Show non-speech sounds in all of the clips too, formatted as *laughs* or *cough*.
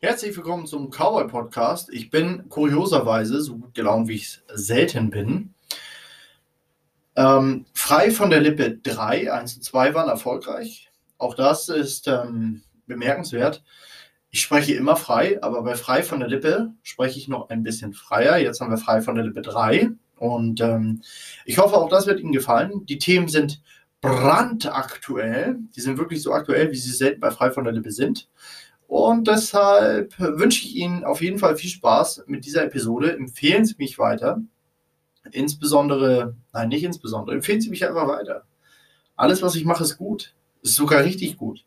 Herzlich willkommen zum Cowboy Podcast. Ich bin kurioserweise so gut gelaunt, wie ich es selten bin. Ähm, frei von der Lippe 3, 1 und 2 waren erfolgreich. Auch das ist ähm, bemerkenswert. Ich spreche immer frei, aber bei frei von der Lippe spreche ich noch ein bisschen freier. Jetzt haben wir frei von der Lippe 3. Und ähm, ich hoffe, auch das wird Ihnen gefallen. Die Themen sind brandaktuell. Die sind wirklich so aktuell, wie sie selten bei frei von der Lippe sind. Und deshalb wünsche ich Ihnen auf jeden Fall viel Spaß mit dieser Episode. Empfehlen Sie mich weiter. Insbesondere, nein, nicht insbesondere, empfehlen Sie mich einfach weiter. Alles, was ich mache, ist gut. Ist sogar richtig gut.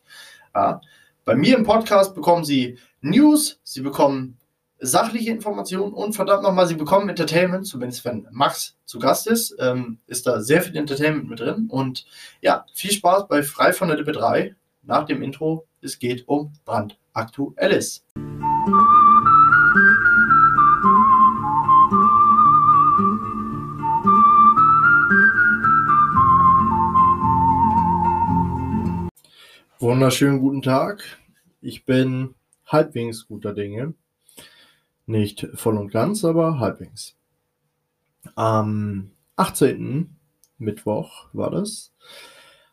Ja. Bei mir im Podcast bekommen Sie News, Sie bekommen sachliche Informationen und verdammt nochmal, Sie bekommen Entertainment, zumindest wenn Max zu Gast ist, ähm, ist da sehr viel Entertainment mit drin. Und ja, viel Spaß bei Frei von der Lippe 3 nach dem Intro. Es geht um brandaktuelles. Wunderschönen guten Tag. Ich bin halbwegs guter Dinge. Nicht voll und ganz, aber halbwegs. Am 18. Mittwoch war das,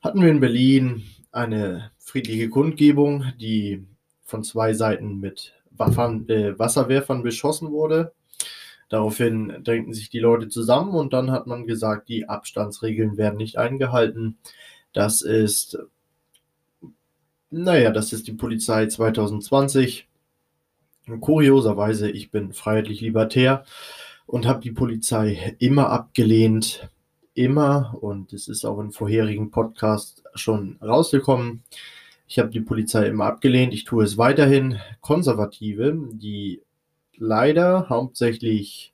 hatten wir in Berlin eine friedliche Kundgebung, die von zwei Seiten mit Waffen, äh, Wasserwerfern beschossen wurde. Daraufhin drängten sich die Leute zusammen und dann hat man gesagt, die Abstandsregeln werden nicht eingehalten. Das ist, naja, das ist die Polizei 2020. Kurioserweise, ich bin freiheitlich libertär und habe die Polizei immer abgelehnt. Immer. Und es ist auch in vorherigen Podcasts schon rausgekommen. Ich habe die Polizei immer abgelehnt. Ich tue es weiterhin. Konservative, die leider hauptsächlich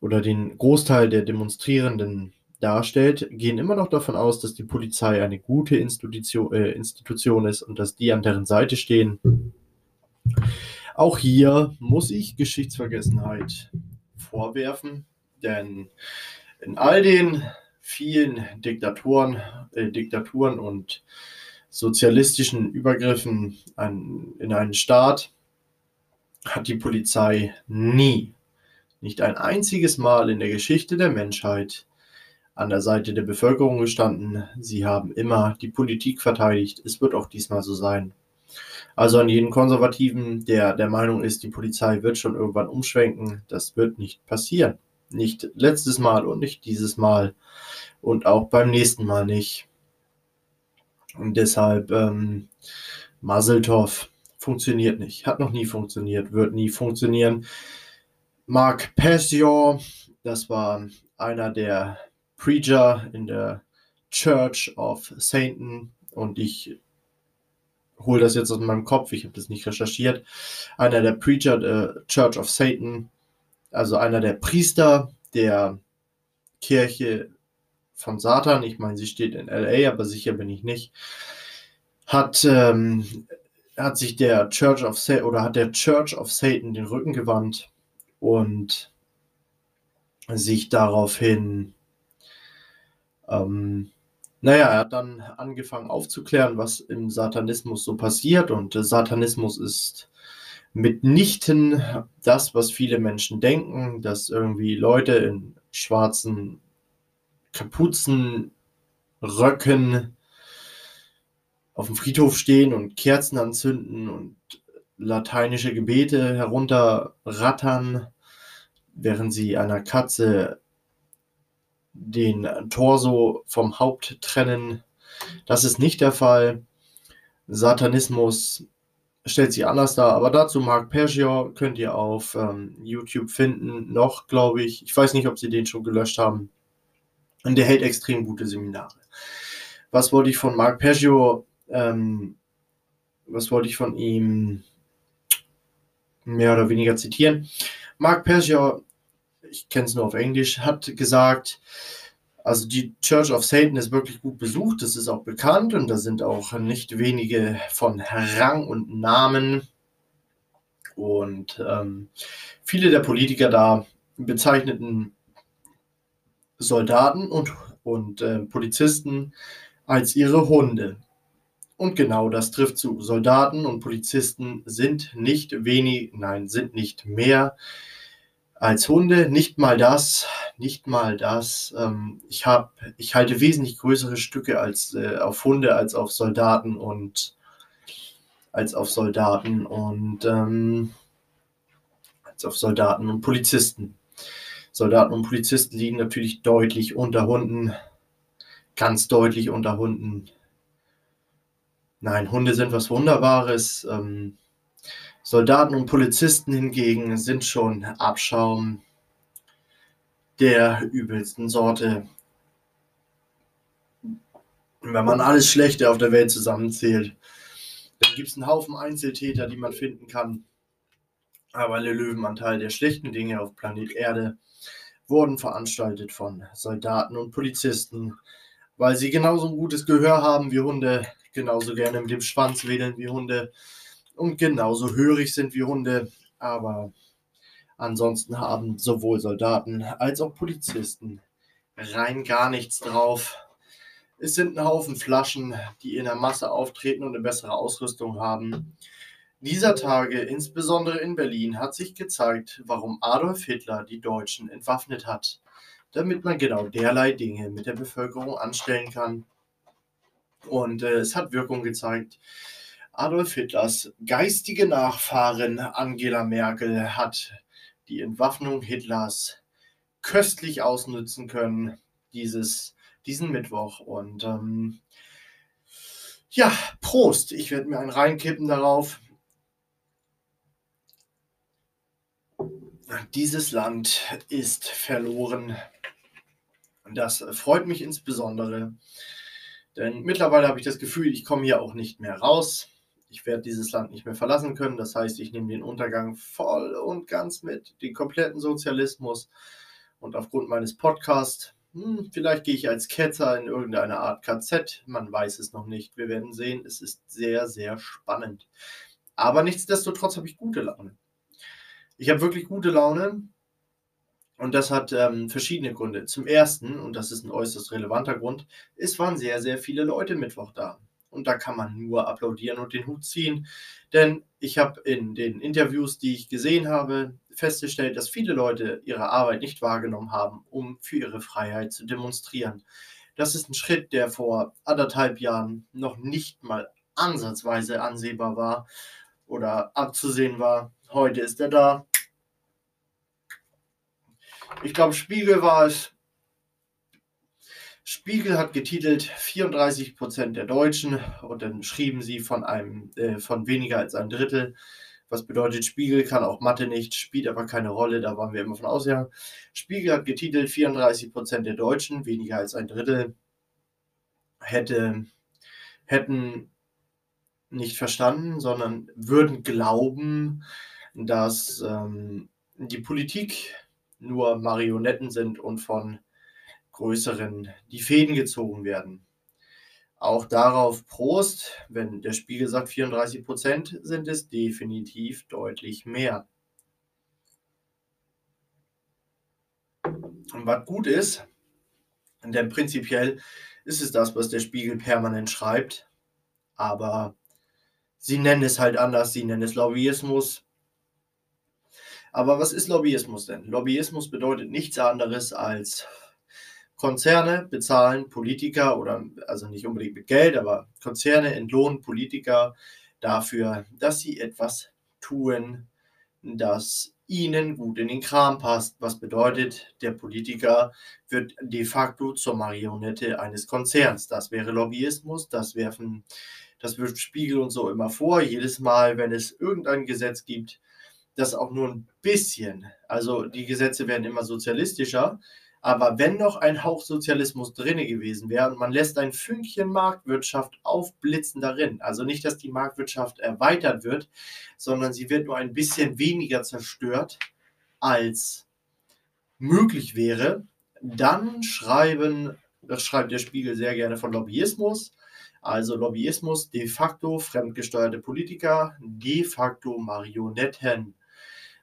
oder den Großteil der Demonstrierenden darstellt, gehen immer noch davon aus, dass die Polizei eine gute Institution, äh, Institution ist und dass die an deren Seite stehen. Auch hier muss ich Geschichtsvergessenheit vorwerfen, denn in all den vielen Diktatoren, äh, Diktaturen und sozialistischen Übergriffen an, in einen Staat hat die Polizei nie, nicht ein einziges Mal in der Geschichte der Menschheit an der Seite der Bevölkerung gestanden. Sie haben immer die Politik verteidigt. Es wird auch diesmal so sein. Also an jeden Konservativen, der der Meinung ist, die Polizei wird schon irgendwann umschwenken, das wird nicht passieren. Nicht letztes Mal und nicht dieses Mal und auch beim nächsten Mal nicht. Und deshalb ähm, Maseltov funktioniert nicht, hat noch nie funktioniert, wird nie funktionieren. Mark Passio, das war einer der Preacher in der Church of Satan und ich hole das jetzt aus meinem Kopf, ich habe das nicht recherchiert. Einer der Preacher der Church of Satan, also einer der Priester der Kirche von Satan, ich meine, sie steht in LA, aber sicher bin ich nicht, hat, ähm, hat sich der Church of Satan oder hat der Church of Satan den Rücken gewandt und sich daraufhin, ähm, naja, er hat dann angefangen aufzuklären, was im Satanismus so passiert. Und der Satanismus ist mitnichten das, was viele Menschen denken, dass irgendwie Leute in schwarzen Kapuzen, Röcken auf dem Friedhof stehen und Kerzen anzünden und lateinische Gebete herunterrattern, während sie einer Katze den Torso vom Haupt trennen. Das ist nicht der Fall. Satanismus stellt sich anders dar, aber dazu Mark Persior könnt ihr auf ähm, YouTube finden, noch glaube ich. Ich weiß nicht, ob sie den schon gelöscht haben. Und der hält extrem gute Seminare. Was wollte ich von Mark Peggio, ähm, was wollte ich von ihm mehr oder weniger zitieren? Mark Peggio, ich kenne es nur auf Englisch, hat gesagt, also die Church of Satan ist wirklich gut besucht, das ist auch bekannt und da sind auch nicht wenige von Rang und Namen. Und ähm, viele der Politiker da bezeichneten Soldaten und, und äh, Polizisten als ihre Hunde. Und genau das trifft zu. Soldaten und Polizisten sind nicht wenig, nein, sind nicht mehr als Hunde. Nicht mal das, nicht mal das. Ähm, ich habe, ich halte wesentlich größere Stücke als äh, auf Hunde als auf Soldaten und als auf Soldaten und ähm, als auf Soldaten und Polizisten. Soldaten und Polizisten liegen natürlich deutlich unter Hunden, ganz deutlich unter Hunden. Nein, Hunde sind was Wunderbares. Ähm, Soldaten und Polizisten hingegen sind schon Abschaum der übelsten Sorte. Wenn man alles Schlechte auf der Welt zusammenzählt, dann gibt es einen Haufen Einzeltäter, die man finden kann. Aber der Löwenanteil der schlechten Dinge auf Planet Erde wurden veranstaltet von Soldaten und Polizisten, weil sie genauso ein gutes Gehör haben wie Hunde, genauso gerne mit dem Schwanz wedeln wie Hunde und genauso hörig sind wie Hunde. Aber ansonsten haben sowohl Soldaten als auch Polizisten rein gar nichts drauf. Es sind ein Haufen Flaschen, die in der Masse auftreten und eine bessere Ausrüstung haben. Dieser Tage, insbesondere in Berlin, hat sich gezeigt, warum Adolf Hitler die Deutschen entwaffnet hat, damit man genau derlei Dinge mit der Bevölkerung anstellen kann. Und äh, es hat Wirkung gezeigt. Adolf Hitlers geistige Nachfahrin Angela Merkel hat die Entwaffnung Hitlers köstlich ausnutzen können, dieses, diesen Mittwoch. Und ähm, ja, Prost. Ich werde mir einen reinkippen darauf. Dieses Land ist verloren. Das freut mich insbesondere, denn mittlerweile habe ich das Gefühl, ich komme hier auch nicht mehr raus. Ich werde dieses Land nicht mehr verlassen können. Das heißt, ich nehme den Untergang voll und ganz mit, den kompletten Sozialismus. Und aufgrund meines Podcasts, hm, vielleicht gehe ich als Ketzer in irgendeine Art KZ. Man weiß es noch nicht. Wir werden sehen. Es ist sehr, sehr spannend. Aber nichtsdestotrotz habe ich gute Laune. Ich habe wirklich gute Laune und das hat ähm, verschiedene Gründe. Zum ersten, und das ist ein äußerst relevanter Grund, es waren sehr, sehr viele Leute Mittwoch da. Und da kann man nur applaudieren und den Hut ziehen. Denn ich habe in den Interviews, die ich gesehen habe, festgestellt, dass viele Leute ihre Arbeit nicht wahrgenommen haben, um für ihre Freiheit zu demonstrieren. Das ist ein Schritt, der vor anderthalb Jahren noch nicht mal ansatzweise ansehbar war oder abzusehen war. Heute ist er da. Ich glaube, Spiegel war es. Spiegel hat getitelt 34 Prozent der Deutschen und dann schrieben sie von einem äh, von weniger als ein Drittel. Was bedeutet, Spiegel kann auch Mathe nicht, spielt aber keine Rolle, da waren wir immer von ausgegangen. Spiegel hat getitelt 34 Prozent der Deutschen, weniger als ein Drittel, hätte, hätten nicht verstanden, sondern würden glauben, dass ähm, die Politik nur Marionetten sind und von größeren die Fäden gezogen werden. Auch darauf Prost, wenn der Spiegel sagt 34 Prozent, sind es definitiv deutlich mehr. Und was gut ist, denn prinzipiell ist es das, was der Spiegel permanent schreibt, aber sie nennen es halt anders, sie nennen es Lobbyismus, aber was ist Lobbyismus denn? Lobbyismus bedeutet nichts anderes als Konzerne bezahlen Politiker oder also nicht unbedingt mit Geld, aber Konzerne entlohnen Politiker dafür, dass sie etwas tun, das ihnen gut in den Kram passt. Was bedeutet, der Politiker wird de facto zur Marionette eines Konzerns. Das wäre Lobbyismus, das werfen, das wirft Spiegel und so immer vor. Jedes Mal, wenn es irgendein Gesetz gibt, das auch nur ein bisschen, also die Gesetze werden immer sozialistischer, aber wenn noch ein Hauch Sozialismus drin gewesen wäre und man lässt ein Fünkchen Marktwirtschaft aufblitzen darin, also nicht, dass die Marktwirtschaft erweitert wird, sondern sie wird nur ein bisschen weniger zerstört, als möglich wäre, dann schreiben, das schreibt der Spiegel sehr gerne von Lobbyismus, also Lobbyismus, de facto fremdgesteuerte Politiker, de facto Marionetten.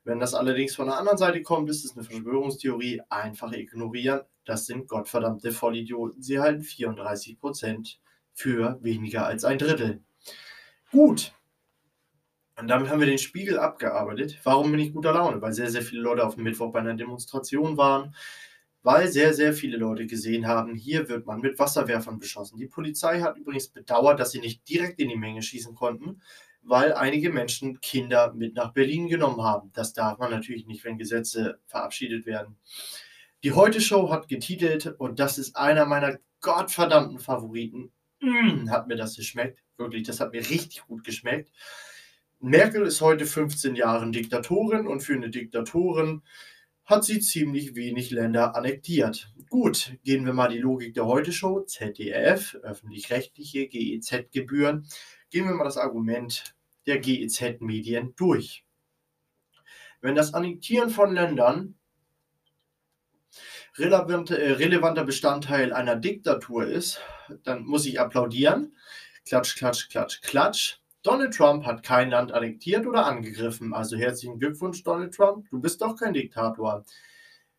Wenn das allerdings von der anderen Seite kommt, ist es eine Verschwörungstheorie. Einfach ignorieren. Das sind gottverdammte Vollidioten. Sie halten 34 Prozent für weniger als ein Drittel. Gut. Und damit haben wir den Spiegel abgearbeitet. Warum bin ich guter Laune? Weil sehr, sehr viele Leute auf dem Mittwoch bei einer Demonstration waren, weil sehr, sehr viele Leute gesehen haben, hier wird man mit Wasserwerfern beschossen. Die Polizei hat übrigens bedauert, dass sie nicht direkt in die Menge schießen konnten, weil einige Menschen Kinder mit nach Berlin genommen haben. Das darf man natürlich nicht, wenn Gesetze verabschiedet werden. Die Heute-Show hat getitelt, und das ist einer meiner gottverdammten Favoriten. Mm, hat mir das geschmeckt. Wirklich, das hat mir richtig gut geschmeckt. Merkel ist heute 15 Jahre Diktatorin und für eine Diktatorin hat sie ziemlich wenig Länder annektiert. Gut, gehen wir mal die Logik der Heute-Show, ZDF, öffentlich-rechtliche GEZ-Gebühren, gehen wir mal das Argument der GEZ-Medien durch. Wenn das Annektieren von Ländern äh, relevanter Bestandteil einer Diktatur ist, dann muss ich applaudieren. Klatsch, klatsch, klatsch, klatsch. Donald Trump hat kein Land annektiert oder angegriffen. Also herzlichen Glückwunsch, Donald Trump. Du bist doch kein Diktator.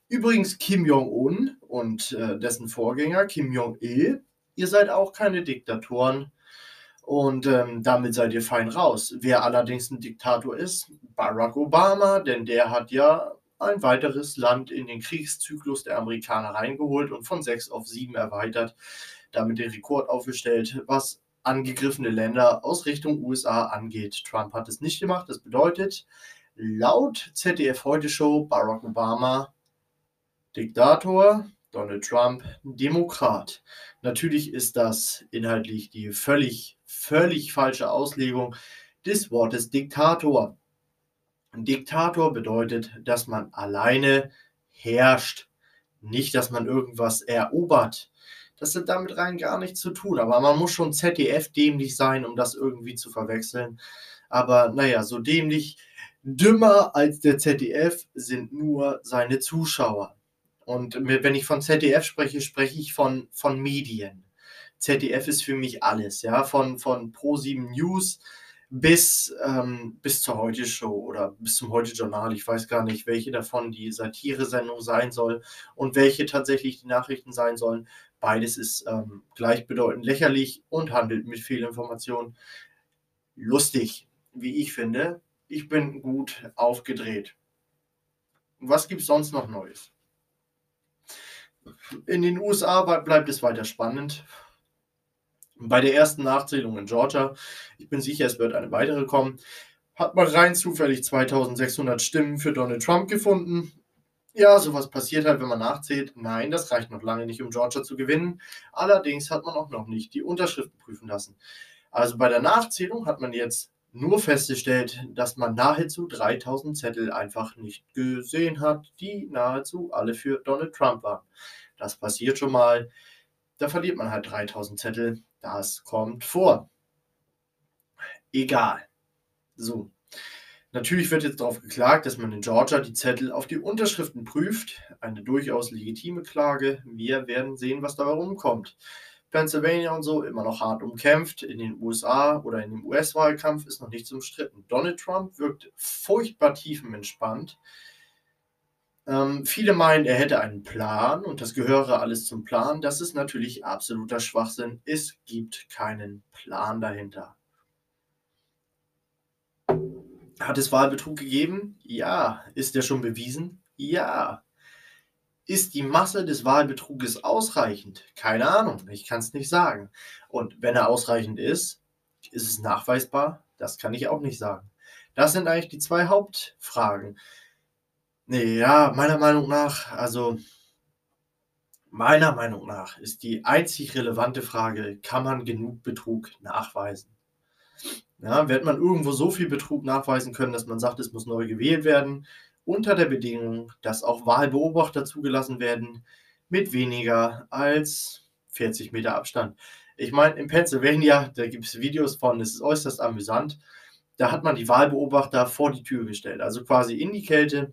Übrigens Kim Jong-un und äh, dessen Vorgänger Kim Jong-il, ihr seid auch keine Diktatoren. Und ähm, damit seid ihr fein raus. Wer allerdings ein Diktator ist, Barack Obama, denn der hat ja ein weiteres Land in den Kriegszyklus der Amerikaner reingeholt und von sechs auf sieben erweitert, damit den Rekord aufgestellt, was angegriffene Länder aus Richtung USA angeht. Trump hat es nicht gemacht. Das bedeutet, laut ZDF Heute Show Barack Obama Diktator, Donald Trump Demokrat. Natürlich ist das inhaltlich die völlig, völlig falsche Auslegung des Wortes Diktator. Diktator bedeutet, dass man alleine herrscht, nicht, dass man irgendwas erobert. Das hat damit rein gar nichts zu tun. Aber man muss schon ZDF dämlich sein, um das irgendwie zu verwechseln. Aber naja, so dämlich, dümmer als der ZDF sind nur seine Zuschauer. Und wenn ich von ZDF spreche, spreche ich von, von Medien. ZDF ist für mich alles, ja, von, von Pro7 News bis, ähm, bis zur Heute-Show oder bis zum Heute-Journal. Ich weiß gar nicht, welche davon die Satire-Sendung sein soll und welche tatsächlich die Nachrichten sein sollen. Beides ist ähm, gleichbedeutend lächerlich und handelt mit Fehlinformationen. Lustig, wie ich finde. Ich bin gut aufgedreht. Was gibt es sonst noch Neues? In den USA bleibt es weiter spannend. Bei der ersten Nachzählung in Georgia, ich bin sicher, es wird eine weitere kommen, hat man rein zufällig 2600 Stimmen für Donald Trump gefunden ja, sowas passiert halt, wenn man nachzählt. Nein, das reicht noch lange nicht, um Georgia zu gewinnen. Allerdings hat man auch noch nicht die Unterschriften prüfen lassen. Also bei der Nachzählung hat man jetzt nur festgestellt, dass man nahezu 3000 Zettel einfach nicht gesehen hat, die nahezu alle für Donald Trump waren. Das passiert schon mal. Da verliert man halt 3000 Zettel. Das kommt vor. Egal. So. Natürlich wird jetzt darauf geklagt, dass man in Georgia die Zettel auf die Unterschriften prüft. Eine durchaus legitime Klage. Wir werden sehen, was dabei rumkommt. Pennsylvania und so immer noch hart umkämpft. In den USA oder in dem US-Wahlkampf ist noch nichts umstritten. Donald Trump wirkt furchtbar tiefenentspannt. Ähm, viele meinen, er hätte einen Plan und das gehöre alles zum Plan. Das ist natürlich absoluter Schwachsinn. Es gibt keinen Plan dahinter. Hat es Wahlbetrug gegeben? Ja. Ist der schon bewiesen? Ja. Ist die Masse des Wahlbetruges ausreichend? Keine Ahnung, ich kann es nicht sagen. Und wenn er ausreichend ist, ist es nachweisbar? Das kann ich auch nicht sagen. Das sind eigentlich die zwei Hauptfragen. Ja, meiner Meinung nach, also meiner Meinung nach ist die einzig relevante Frage, kann man genug Betrug nachweisen? Ja, wird man irgendwo so viel Betrug nachweisen können, dass man sagt, es muss neu gewählt werden, unter der Bedingung, dass auch Wahlbeobachter zugelassen werden mit weniger als 40 Meter Abstand. Ich meine, in Pennsylvania, da gibt es Videos von, es ist äußerst amüsant, da hat man die Wahlbeobachter vor die Tür gestellt, also quasi in die Kälte.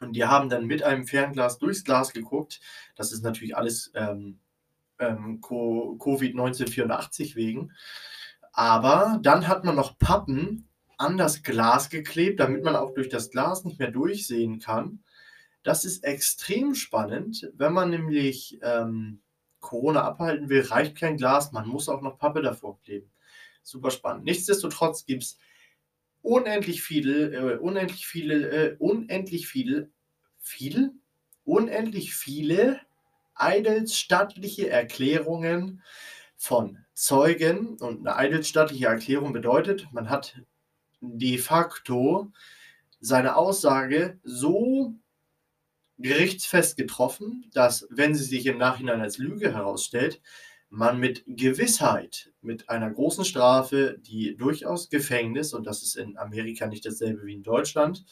Und die haben dann mit einem Fernglas durchs Glas geguckt. Das ist natürlich alles ähm, ähm, Covid-1984 wegen. Aber dann hat man noch Pappen an das Glas geklebt, damit man auch durch das Glas nicht mehr durchsehen kann. Das ist extrem spannend. Wenn man nämlich ähm, Corona abhalten will, reicht kein Glas, man muss auch noch Pappe davor kleben. super spannend. Nichtsdestotrotz gibt es unendlich viele, äh, unendlich viele, äh, unendlich viele, viel, unendlich viele eidelsstattliche Erklärungen von Zeugen. Und eine eidelsstattliche Erklärung bedeutet, man hat de facto seine Aussage so gerichtsfest getroffen, dass, wenn sie sich im Nachhinein als Lüge herausstellt, man mit Gewissheit, mit einer großen Strafe, die durchaus Gefängnis, und das ist in Amerika nicht dasselbe wie in Deutschland,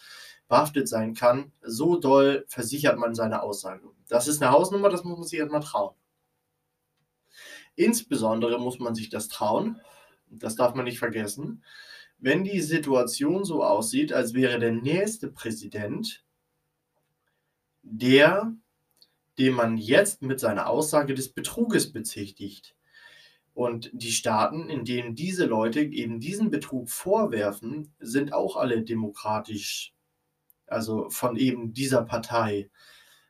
behaftet sein kann, so doll versichert man seine Aussage. Das ist eine Hausnummer, das muss man sich erstmal trauen. Insbesondere muss man sich das trauen, das darf man nicht vergessen, wenn die Situation so aussieht, als wäre der nächste Präsident der, den man jetzt mit seiner Aussage des Betruges bezichtigt. Und die Staaten, in denen diese Leute eben diesen Betrug vorwerfen, sind auch alle demokratisch, also von eben dieser Partei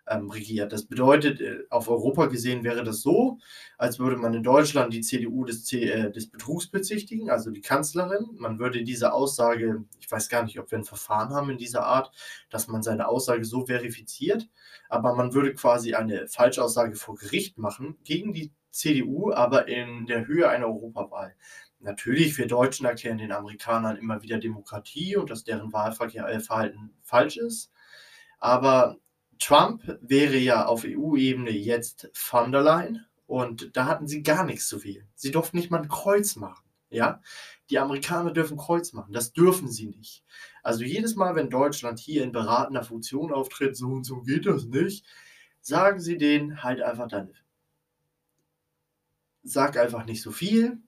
ähm, regiert. Das bedeutet, äh, auf Europa gesehen wäre das so, als würde man in Deutschland die CDU des, C äh, des Betrugs bezichtigen, also die Kanzlerin. Man würde diese Aussage, ich weiß gar nicht, ob wir ein Verfahren haben in dieser Art, dass man seine Aussage so verifiziert, aber man würde quasi eine Falschaussage vor Gericht machen gegen die CDU, aber in der Höhe einer Europawahl. Natürlich, wir Deutschen erklären den Amerikanern immer wieder Demokratie und dass deren Wahlverhalten falsch ist. Aber Trump wäre ja auf EU-Ebene jetzt von der Leyen und da hatten sie gar nichts zu wählen. Sie durften nicht mal ein Kreuz machen. Ja, die Amerikaner dürfen Kreuz machen, das dürfen sie nicht. Also jedes Mal, wenn Deutschland hier in beratender Funktion auftritt, so und so geht das nicht, sagen sie denen halt einfach dann. Sag einfach nicht so viel,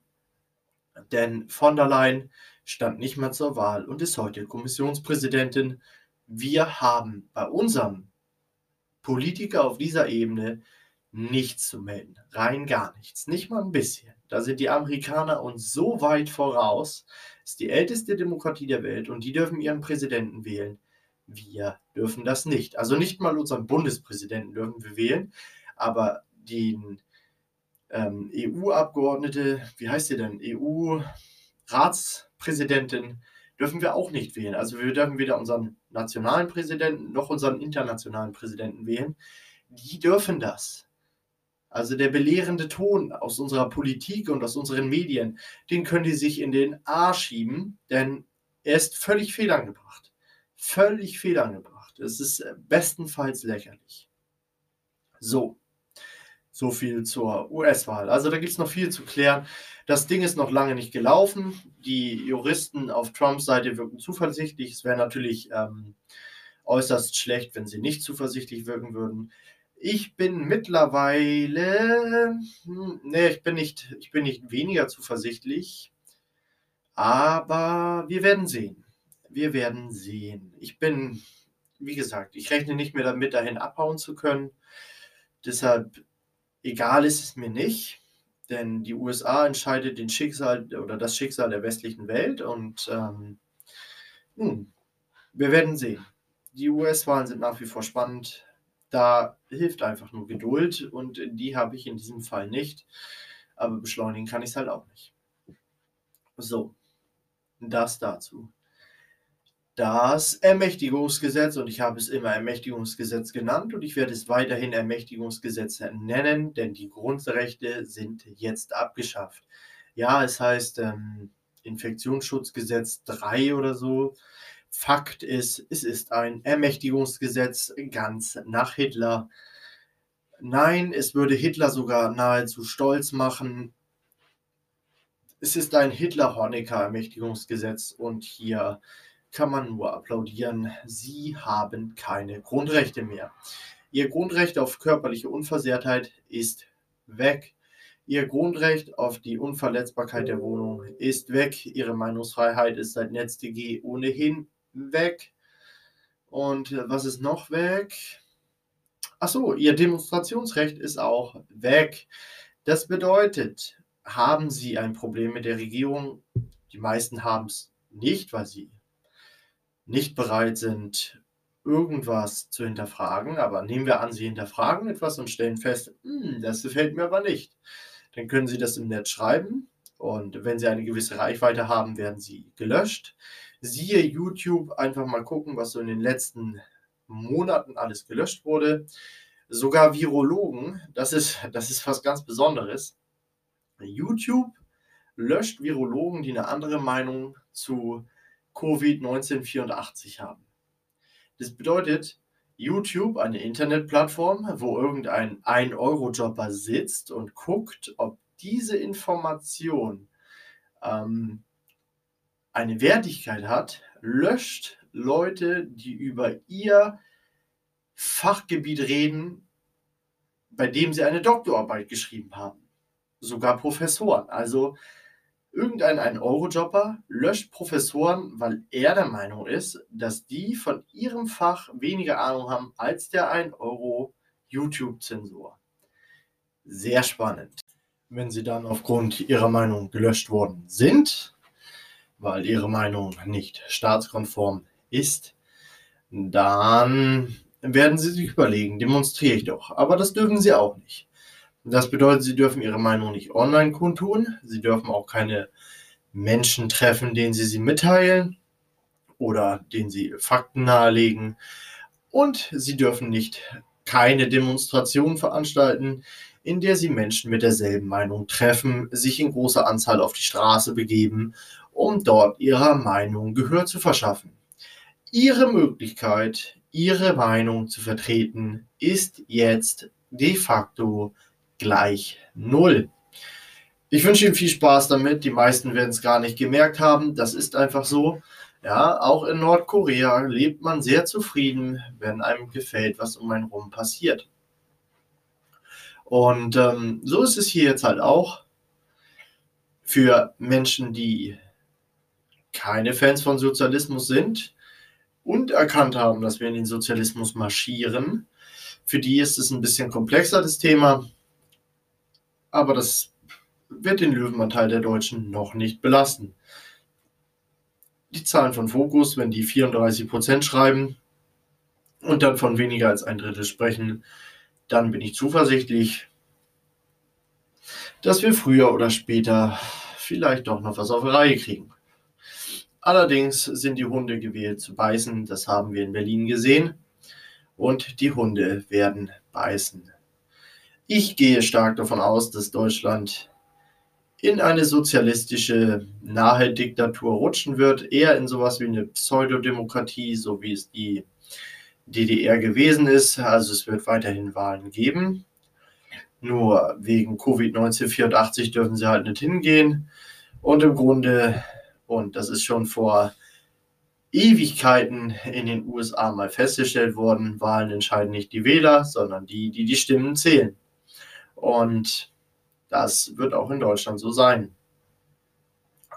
denn von der Leyen stand nicht mal zur Wahl und ist heute Kommissionspräsidentin. Wir haben bei unserem Politiker auf dieser Ebene nichts zu melden. Rein gar nichts. Nicht mal ein bisschen. Da sind die Amerikaner uns so weit voraus. Ist die älteste Demokratie der Welt und die dürfen ihren Präsidenten wählen. Wir dürfen das nicht. Also nicht mal unseren Bundespräsidenten dürfen wir wählen, aber den ähm, EU-Abgeordnete, wie heißt sie denn? EU-Ratspräsidentin dürfen wir auch nicht wählen. Also wir dürfen weder unseren nationalen Präsidenten noch unseren internationalen Präsidenten wählen. Die dürfen das. Also der belehrende Ton aus unserer Politik und aus unseren Medien, den können die sich in den Arsch schieben, denn er ist völlig fehlangebracht. Völlig fehlangebracht. Es ist bestenfalls lächerlich. So, so viel zur US-Wahl. Also da gibt es noch viel zu klären. Das Ding ist noch lange nicht gelaufen. Die Juristen auf Trumps Seite wirken zuversichtlich. Es wäre natürlich ähm, äußerst schlecht, wenn sie nicht zuversichtlich wirken würden. Ich bin mittlerweile, hm, nee, ich bin nicht, ich bin nicht weniger zuversichtlich, aber wir werden sehen. Wir werden sehen. Ich bin, wie gesagt, ich rechne nicht mehr damit, dahin abhauen zu können. Deshalb egal ist es mir nicht, denn die USA entscheidet den Schicksal oder das Schicksal der westlichen Welt und ähm, nun, wir werden sehen. Die US-Wahlen sind nach wie vor spannend. Da hilft einfach nur Geduld und die habe ich in diesem Fall nicht. Aber beschleunigen kann ich es halt auch nicht. So, das dazu das Ermächtigungsgesetz, und ich habe es immer Ermächtigungsgesetz genannt und ich werde es weiterhin Ermächtigungsgesetz nennen, denn die Grundrechte sind jetzt abgeschafft. Ja, es heißt ähm, Infektionsschutzgesetz 3 oder so. Fakt ist, es ist ein Ermächtigungsgesetz ganz nach Hitler. Nein, es würde Hitler sogar nahezu stolz machen. Es ist ein Hitler-Honecker-Ermächtigungsgesetz und hier kann man nur applaudieren. Sie haben keine Grundrechte mehr. Ihr Grundrecht auf körperliche Unversehrtheit ist weg. Ihr Grundrecht auf die Unverletzbarkeit der Wohnung ist weg. Ihre Meinungsfreiheit ist seit NetzDG ohnehin weg. Und was ist noch weg? Achso, Ihr Demonstrationsrecht ist auch weg. Das bedeutet, haben Sie ein Problem mit der Regierung? Die meisten haben es nicht, weil sie nicht bereit sind, irgendwas zu hinterfragen, aber nehmen wir an, Sie hinterfragen etwas und stellen fest, hm, das gefällt mir aber nicht. Dann können Sie das im Netz schreiben Und wenn sie eine gewisse Reichweite haben, werden sie gelöscht. Siehe YouTube, einfach mal gucken, was so in den letzten Monaten alles gelöscht wurde. Sogar Virologen, das ist, *laughs* das ist was ganz Besonderes. YouTube löscht Virologen, die eine andere Meinung zu Covid-1984 haben. Das bedeutet, YouTube, eine Internetplattform, wo irgendein 1-Euro-Jobber sitzt und guckt, ob diese Information ähm, eine Wertigkeit hat, löscht Leute, die über ihr Fachgebiet reden, bei dem sie eine Doktorarbeit geschrieben haben. Sogar Professoren. Also irgendein 1-Euro-Jobber löscht Professoren, weil er der Meinung ist, dass die von ihrem Fach weniger Ahnung haben als der 1-Euro-YouTube-Zensor. Sehr spannend. Wenn sie dann aufgrund ihrer Meinung gelöscht worden sind, weil ihre Meinung nicht staatskonform ist, dann werden sie sich überlegen, demonstriere ich doch. Aber das dürfen sie auch nicht. Das bedeutet, sie dürfen ihre Meinung nicht online kundtun. Sie dürfen auch keine Menschen treffen, denen sie sie mitteilen oder denen sie Fakten nahelegen. Und sie dürfen nicht keine Demonstration veranstalten, in der sie Menschen mit derselben Meinung treffen, sich in großer Anzahl auf die Straße begeben, um dort ihrer Meinung Gehör zu verschaffen. Ihre Möglichkeit, ihre Meinung zu vertreten, ist jetzt de facto gleich null. Ich wünsche Ihnen viel Spaß damit. Die meisten werden es gar nicht gemerkt haben. Das ist einfach so. Ja, auch in Nordkorea lebt man sehr zufrieden, wenn einem gefällt, was um einen rum passiert. Und ähm, so ist es hier jetzt halt auch für Menschen, die keine Fans von Sozialismus sind und erkannt haben, dass wir in den Sozialismus marschieren. Für die ist es ein bisschen komplexer, das Thema. Aber das wird den Löwenanteil der Deutschen noch nicht belasten. Die Zahlen von Fokus, wenn die 34% schreiben und dann von weniger als ein Drittel sprechen, dann bin ich zuversichtlich, dass wir früher oder später vielleicht doch noch was auf die Reihe kriegen. Allerdings sind die Hunde gewählt zu beißen, das haben wir in Berlin gesehen. Und die Hunde werden beißen. Ich gehe stark davon aus, dass Deutschland in eine sozialistische nahe Diktatur rutschen wird, eher in sowas wie eine Pseudodemokratie, so wie es die DDR gewesen ist. Also es wird weiterhin Wahlen geben. Nur wegen Covid-1984 dürfen sie halt nicht hingehen. Und im Grunde und das ist schon vor Ewigkeiten in den USA mal festgestellt worden, Wahlen entscheiden nicht die Wähler, sondern die, die die Stimmen zählen. Und das wird auch in Deutschland so sein.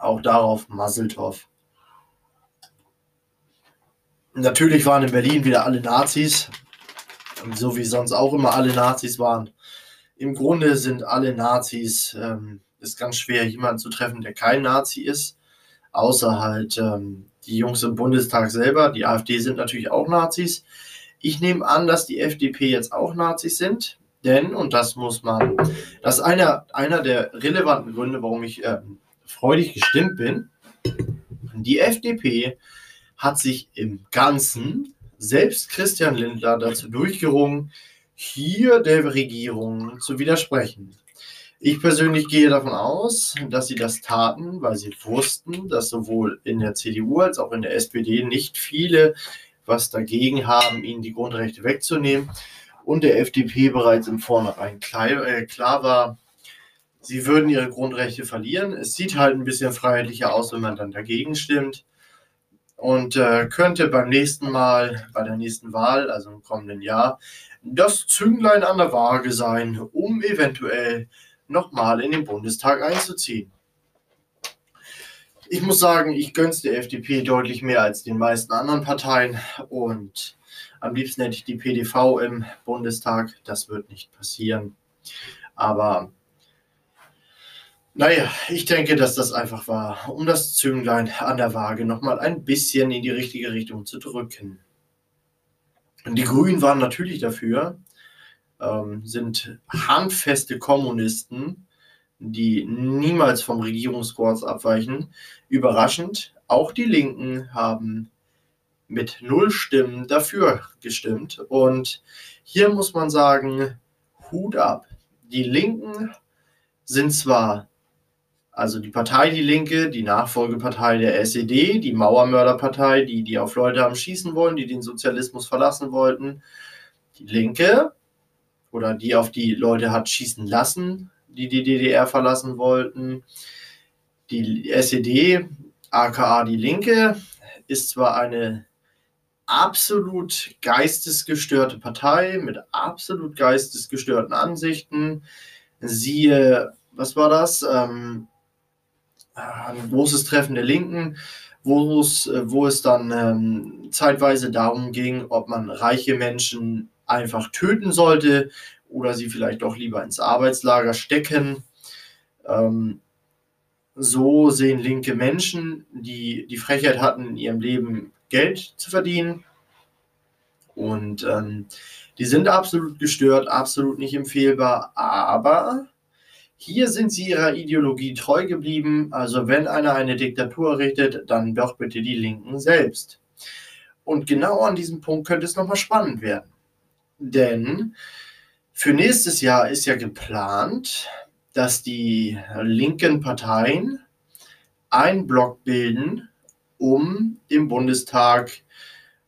Auch darauf Masseltoff. Natürlich waren in Berlin wieder alle Nazis, so wie sonst auch immer alle Nazis waren. Im Grunde sind alle Nazis, ähm, ist ganz schwer, jemanden zu treffen, der kein Nazi ist außer halt ähm, die Jungs im Bundestag selber. Die AfD sind natürlich auch Nazis. Ich nehme an, dass die FDP jetzt auch Nazis sind, denn, und das muss man, das ist einer, einer der relevanten Gründe, warum ich äh, freudig gestimmt bin. Die FDP hat sich im Ganzen, selbst Christian Lindler, dazu durchgerungen, hier der Regierung zu widersprechen. Ich persönlich gehe davon aus, dass sie das taten, weil sie wussten, dass sowohl in der CDU als auch in der SPD nicht viele was dagegen haben, ihnen die Grundrechte wegzunehmen. Und der FDP bereits im Vornherein klar, äh, klar war, sie würden ihre Grundrechte verlieren. Es sieht halt ein bisschen freiheitlicher aus, wenn man dann dagegen stimmt. Und äh, könnte beim nächsten Mal, bei der nächsten Wahl, also im kommenden Jahr, das Zünglein an der Waage sein, um eventuell nochmal in den Bundestag einzuziehen. Ich muss sagen, ich gönne es der FDP deutlich mehr als den meisten anderen Parteien und am liebsten hätte ich die PDV im Bundestag. Das wird nicht passieren. Aber naja, ich denke, dass das einfach war, um das Zünglein an der Waage nochmal ein bisschen in die richtige Richtung zu drücken. Und die Grünen waren natürlich dafür, ähm, sind handfeste Kommunisten, die niemals vom Regierungskurs abweichen. Überraschend, auch die Linken haben mit null Stimmen dafür gestimmt. Und hier muss man sagen, Hut ab. Die Linken sind zwar, also die Partei Die Linke, die Nachfolgepartei der SED, die Mauermörderpartei, die, die auf Leute am Schießen wollen, die den Sozialismus verlassen wollten. Die Linke oder die auf die Leute hat schießen lassen, die die DDR verlassen wollten. Die SED, aka die Linke, ist zwar eine absolut geistesgestörte Partei mit absolut geistesgestörten Ansichten. Siehe, was war das? Ähm, ein großes Treffen der Linken, wo es, wo es dann ähm, zeitweise darum ging, ob man reiche Menschen einfach töten sollte oder sie vielleicht doch lieber ins Arbeitslager stecken. Ähm, so sehen linke Menschen, die die Frechheit hatten, in ihrem Leben Geld zu verdienen. Und ähm, die sind absolut gestört, absolut nicht empfehlbar, aber hier sind sie ihrer Ideologie treu geblieben. Also wenn einer eine Diktatur errichtet, dann doch bitte die Linken selbst. Und genau an diesem Punkt könnte es nochmal spannend werden. Denn für nächstes Jahr ist ja geplant, dass die linken Parteien einen Block bilden, um im Bundestag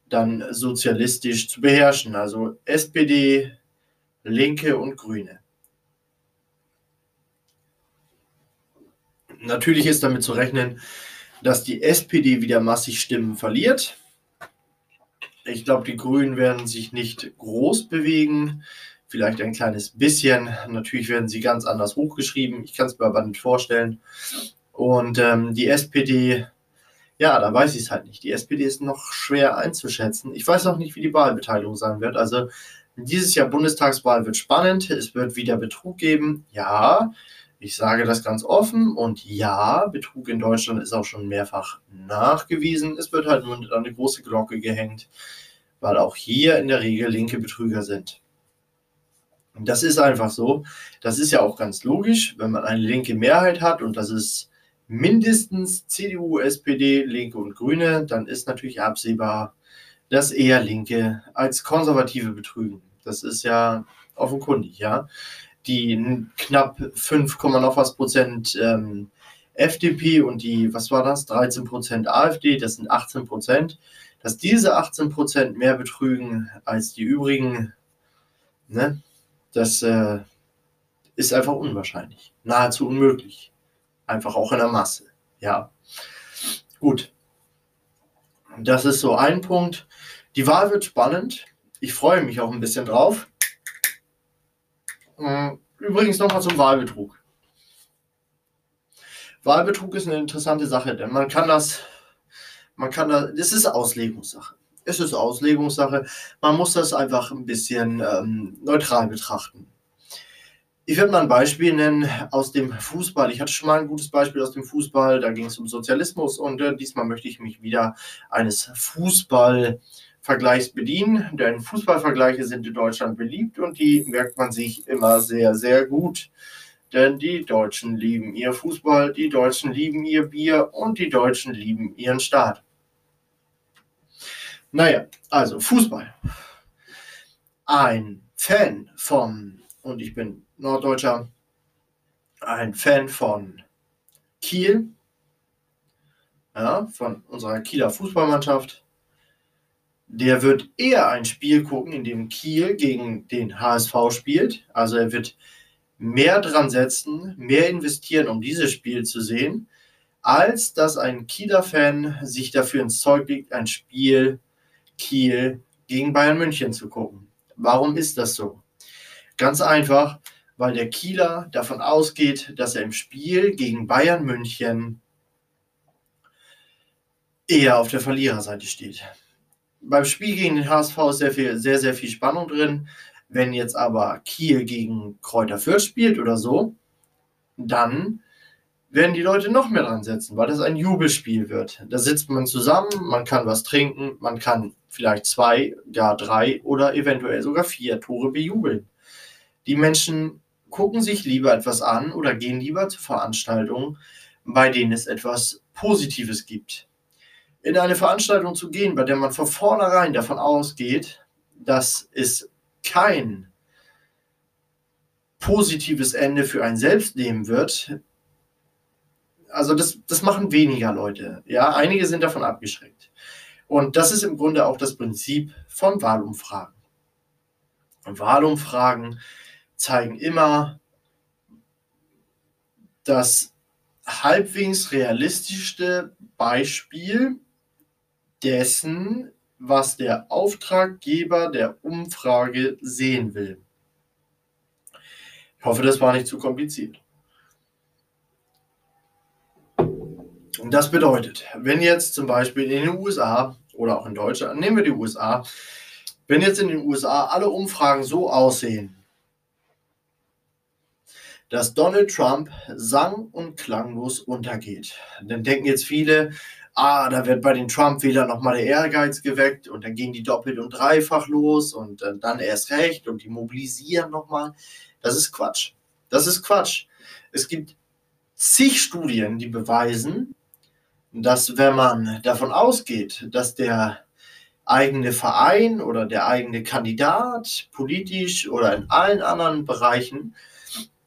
dann sozialistisch zu beherrschen. Also SPD, Linke und Grüne. Natürlich ist damit zu rechnen, dass die SPD wieder massig Stimmen verliert. Ich glaube, die Grünen werden sich nicht groß bewegen, vielleicht ein kleines bisschen. Natürlich werden sie ganz anders hochgeschrieben. Ich kann es mir aber nicht vorstellen. Und ähm, die SPD, ja, da weiß ich es halt nicht. Die SPD ist noch schwer einzuschätzen. Ich weiß auch nicht, wie die Wahlbeteiligung sein wird. Also dieses Jahr Bundestagswahl wird spannend. Es wird wieder Betrug geben. Ja, ich sage das ganz offen. Und ja, Betrug in Deutschland ist auch schon mehrfach nachgewiesen. Es wird halt nur eine große Glocke gehängt, weil auch hier in der Regel linke Betrüger sind. Das ist einfach so. Das ist ja auch ganz logisch, wenn man eine linke Mehrheit hat und das ist mindestens CDU, SPD, Linke und Grüne, dann ist natürlich absehbar, dass eher Linke als Konservative betrügen. Das ist ja offenkundig, ja. Die knapp 5, noch was Prozent ähm, FDP und die, was war das, 13 Prozent AfD, das sind 18 Prozent. Dass diese 18 Prozent mehr betrügen als die übrigen, ne, das äh, ist einfach unwahrscheinlich, nahezu unmöglich. Einfach auch in der Masse. Ja. Gut. Das ist so ein Punkt. Die Wahl wird spannend. Ich freue mich auch ein bisschen drauf. Hm, übrigens nochmal zum Wahlbetrug. Wahlbetrug ist eine interessante Sache, denn man kann das, man kann das, das ist Auslegungssache. Es ist Auslegungssache. Man muss das einfach ein bisschen ähm, neutral betrachten. Ich werde mal ein Beispiel nennen aus dem Fußball. Ich hatte schon mal ein gutes Beispiel aus dem Fußball. Da ging es um Sozialismus und äh, diesmal möchte ich mich wieder eines Fußballvergleichs bedienen. Denn Fußballvergleiche sind in Deutschland beliebt und die merkt man sich immer sehr, sehr gut. Denn die Deutschen lieben ihr Fußball, die Deutschen lieben ihr Bier und die Deutschen lieben ihren Staat. Naja, also Fußball. Ein Fan vom, und ich bin Norddeutscher, ein Fan von Kiel, ja, von unserer Kieler Fußballmannschaft. Der wird eher ein Spiel gucken, in dem Kiel gegen den HSV spielt. Also er wird mehr dran setzen, mehr investieren, um dieses Spiel zu sehen, als dass ein Kieler Fan sich dafür ins Zeug legt, ein Spiel Kiel gegen Bayern München zu gucken. Warum ist das so? Ganz einfach, weil der Kieler davon ausgeht, dass er im Spiel gegen Bayern München eher auf der Verliererseite steht. Beim Spiel gegen den HSV ist sehr, viel, sehr, sehr viel Spannung drin. Wenn jetzt aber Kiel gegen Kräuter Fürth spielt oder so, dann werden die Leute noch mehr dran setzen, weil das ein Jubelspiel wird. Da sitzt man zusammen, man kann was trinken, man kann vielleicht zwei, ja drei oder eventuell sogar vier Tore bejubeln. Die Menschen gucken sich lieber etwas an oder gehen lieber zu Veranstaltungen, bei denen es etwas Positives gibt. In eine Veranstaltung zu gehen, bei der man von vornherein davon ausgeht, dass es kein positives Ende für einen selbst nehmen wird, also das, das machen weniger Leute. Ja, einige sind davon abgeschreckt. Und das ist im Grunde auch das Prinzip von Wahlumfragen. Wahlumfragen zeigen immer das halbwegs realistischste Beispiel dessen, was der Auftraggeber der Umfrage sehen will. Ich hoffe, das war nicht zu kompliziert. Und das bedeutet, wenn jetzt zum Beispiel in den USA oder auch in Deutschland, nehmen wir die USA, wenn jetzt in den USA alle Umfragen so aussehen, dass Donald Trump sang- und klanglos untergeht, dann denken jetzt viele, ah, da wird bei den Trump-Wählern nochmal der Ehrgeiz geweckt und dann gehen die doppelt und dreifach los und äh, dann erst recht und die mobilisieren nochmal. Das ist Quatsch. Das ist Quatsch. Es gibt zig Studien, die beweisen, dass wenn man davon ausgeht, dass der eigene Verein oder der eigene Kandidat politisch oder in allen anderen Bereichen,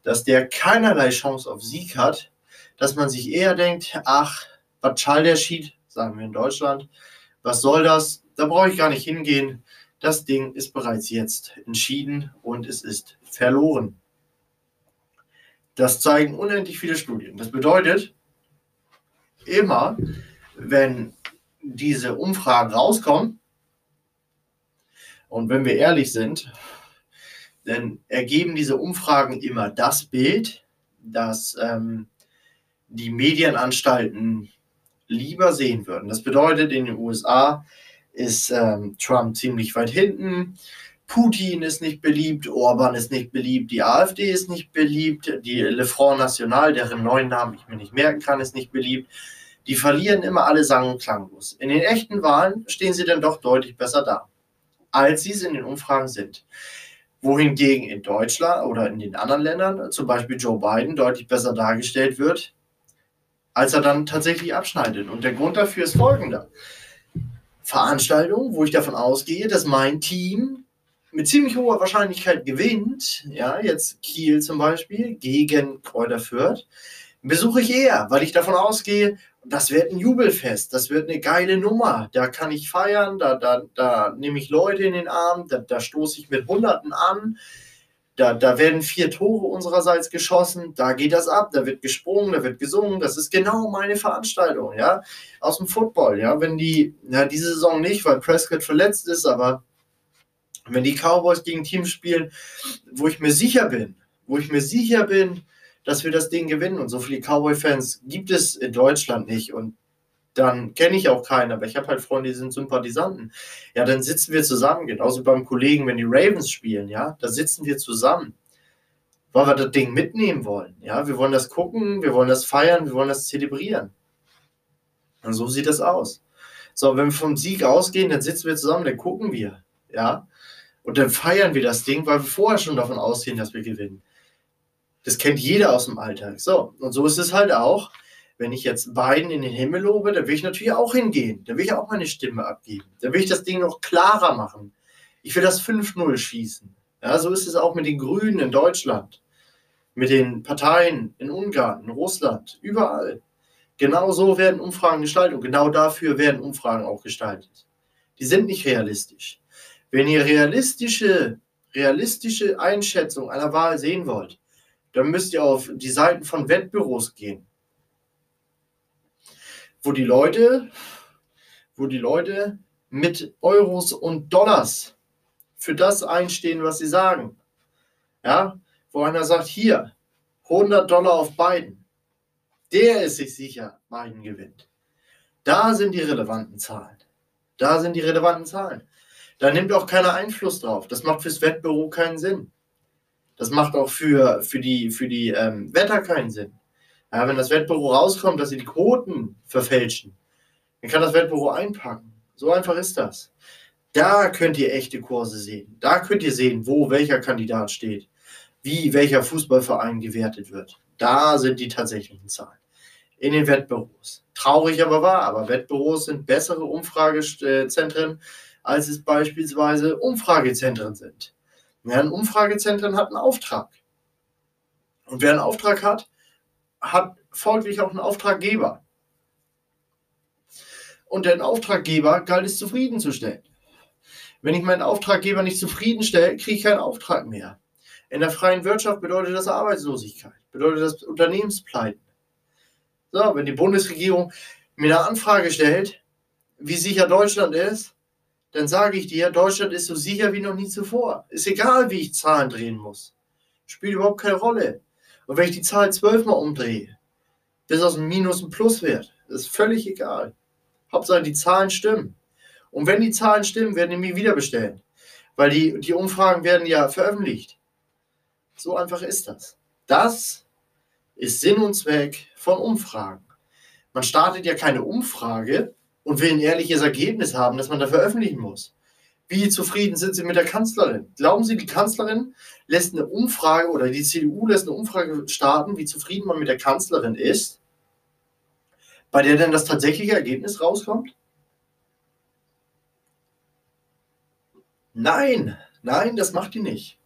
dass der keinerlei Chance auf Sieg hat, dass man sich eher denkt, ach, was der Schied, sagen wir in Deutschland, was soll das, da brauche ich gar nicht hingehen, das Ding ist bereits jetzt entschieden und es ist verloren. Das zeigen unendlich viele Studien. Das bedeutet, immer, wenn diese Umfragen rauskommen, und wenn wir ehrlich sind, dann ergeben diese Umfragen immer das Bild, das ähm, die Medienanstalten lieber sehen würden. Das bedeutet, in den USA ist ähm, Trump ziemlich weit hinten, Putin ist nicht beliebt, Orban ist nicht beliebt, die AfD ist nicht beliebt, die Le Front National, deren neuen Namen ich mir nicht merken kann, ist nicht beliebt. Die verlieren immer alle sang- und klanglos. In den echten Wahlen stehen sie dann doch deutlich besser da, als sie es in den Umfragen sind. Wohingegen in Deutschland oder in den anderen Ländern, zum Beispiel Joe Biden, deutlich besser dargestellt wird, als er dann tatsächlich abschneidet. Und der Grund dafür ist folgender. Veranstaltung, wo ich davon ausgehe, dass mein Team mit ziemlich hoher Wahrscheinlichkeit gewinnt, ja, jetzt Kiel zum Beispiel gegen Kräuter Fürth, besuche ich eher, weil ich davon ausgehe, das wird ein Jubelfest, das wird eine geile Nummer. Da kann ich feiern, da, da, da nehme ich Leute in den Arm, da, da stoße ich mit Hunderten an. Da, da werden vier Tore unsererseits geschossen, da geht das ab, da wird gesprungen, da wird gesungen. Das ist genau meine Veranstaltung, ja, aus dem Football, ja. Wenn die, ja, diese Saison nicht, weil Prescott verletzt ist, aber wenn die Cowboys gegen Teams spielen, wo ich mir sicher bin, wo ich mir sicher bin, dass wir das Ding gewinnen. Und so viele Cowboy-Fans gibt es in Deutschland nicht. Und dann kenne ich auch keinen, aber ich habe halt Freunde, die sind Sympathisanten. Ja, dann sitzen wir zusammen, genauso beim Kollegen, wenn die Ravens spielen, ja, da sitzen wir zusammen, weil wir das Ding mitnehmen wollen. Ja, wir wollen das gucken, wir wollen das feiern, wir wollen das zelebrieren. Und so sieht das aus. So, wenn wir vom Sieg ausgehen, dann sitzen wir zusammen, dann gucken wir, ja, und dann feiern wir das Ding, weil wir vorher schon davon ausgehen, dass wir gewinnen. Das kennt jeder aus dem Alltag. So, und so ist es halt auch. Wenn ich jetzt beiden in den Himmel lobe, dann will ich natürlich auch hingehen. Da will ich auch meine Stimme abgeben. Da will ich das Ding noch klarer machen. Ich will das 5-0 schießen. Ja, so ist es auch mit den Grünen in Deutschland, mit den Parteien in Ungarn, in Russland, überall. Genau so werden Umfragen gestaltet und genau dafür werden Umfragen auch gestaltet. Die sind nicht realistisch. Wenn ihr realistische, realistische Einschätzung einer Wahl sehen wollt, dann müsst ihr auf die Seiten von Wettbüros gehen, wo die Leute, wo die Leute mit Euros und Dollars für das einstehen, was sie sagen. Ja, wo einer sagt, hier, 100 Dollar auf Biden. Der ist sich sicher, Biden gewinnt. Da sind die relevanten Zahlen. Da sind die relevanten Zahlen. Da nimmt auch keiner Einfluss drauf. Das macht fürs Wettbüro keinen Sinn. Das macht auch für, für die, für die ähm, Wetter keinen Sinn. Ja, wenn das Wettbüro rauskommt, dass sie die Quoten verfälschen, dann kann das Wettbüro einpacken. So einfach ist das. Da könnt ihr echte Kurse sehen. Da könnt ihr sehen, wo welcher Kandidat steht, wie welcher Fußballverein gewertet wird. Da sind die tatsächlichen Zahlen. In den Wettbüros. Traurig aber wahr, aber Wettbüros sind bessere Umfragezentren, als es beispielsweise Umfragezentren sind. Ja, ein Umfragezentren hat einen Auftrag. Und wer einen Auftrag hat, hat folglich auch einen Auftraggeber. Und den Auftraggeber galt es zufriedenzustellen. Wenn ich meinen Auftraggeber nicht zufriedenstelle, kriege ich keinen Auftrag mehr. In der freien Wirtschaft bedeutet das Arbeitslosigkeit, bedeutet das Unternehmenspleiten. So, wenn die Bundesregierung mir eine Anfrage stellt, wie sicher Deutschland ist, dann sage ich dir, Deutschland ist so sicher wie noch nie zuvor. Ist egal, wie ich Zahlen drehen muss. Spielt überhaupt keine Rolle. Und wenn ich die Zahl zwölfmal umdrehe, bis aus dem Minus ein Plus wird, ist völlig egal. Hauptsache die Zahlen stimmen. Und wenn die Zahlen stimmen, werden die mich wieder bestellen. Weil die, die Umfragen werden ja veröffentlicht. So einfach ist das. Das ist Sinn und Zweck von Umfragen. Man startet ja keine Umfrage und will ein ehrliches Ergebnis haben, das man da veröffentlichen muss. Wie zufrieden sind Sie mit der Kanzlerin? Glauben Sie, die Kanzlerin lässt eine Umfrage oder die CDU lässt eine Umfrage starten, wie zufrieden man mit der Kanzlerin ist, bei der dann das tatsächliche Ergebnis rauskommt? Nein, nein, das macht die nicht.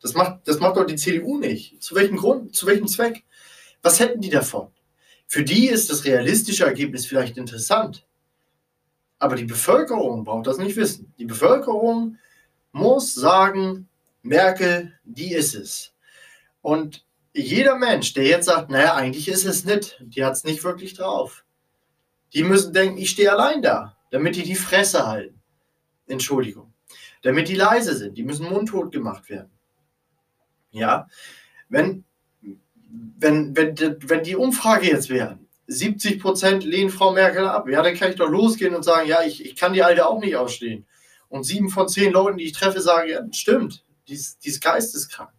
Das macht, das macht doch die CDU nicht. Zu welchem Grund, zu welchem Zweck? Was hätten die davon? Für die ist das realistische Ergebnis vielleicht interessant. Aber die Bevölkerung braucht das nicht wissen. Die Bevölkerung muss sagen, Merkel, die ist es. Und jeder Mensch, der jetzt sagt, naja, eigentlich ist es nicht, die hat es nicht wirklich drauf. Die müssen denken, ich stehe allein da, damit die die Fresse halten. Entschuldigung. Damit die leise sind. Die müssen mundtot gemacht werden. Ja, wenn, wenn, wenn, wenn die Umfrage jetzt wäre, 70 Prozent lehnen Frau Merkel ab. Ja, dann kann ich doch losgehen und sagen, ja, ich, ich kann die Alte auch nicht ausstehen. Und sieben von zehn Leuten, die ich treffe, sagen, ja, stimmt, die ist, die ist geisteskrank.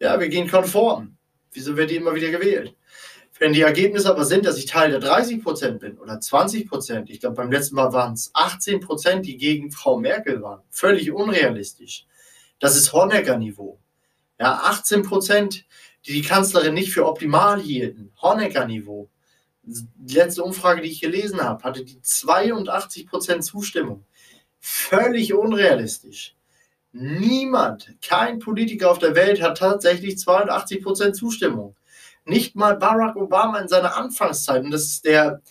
Ja, wir gehen konform. Wieso wird die immer wieder gewählt? Wenn die Ergebnisse aber sind, dass ich Teil der 30 Prozent bin oder 20 Prozent, ich glaube beim letzten Mal waren es 18 Prozent, die gegen Frau Merkel waren. Völlig unrealistisch. Das ist Honecker-Niveau. Ja, 18 Prozent die die Kanzlerin nicht für optimal hielten. Honecker-Niveau. Die letzte Umfrage, die ich gelesen habe, hatte die 82% Zustimmung. Völlig unrealistisch. Niemand, kein Politiker auf der Welt hat tatsächlich 82% Zustimmung. Nicht mal Barack Obama in seiner Anfangszeit, und das ist der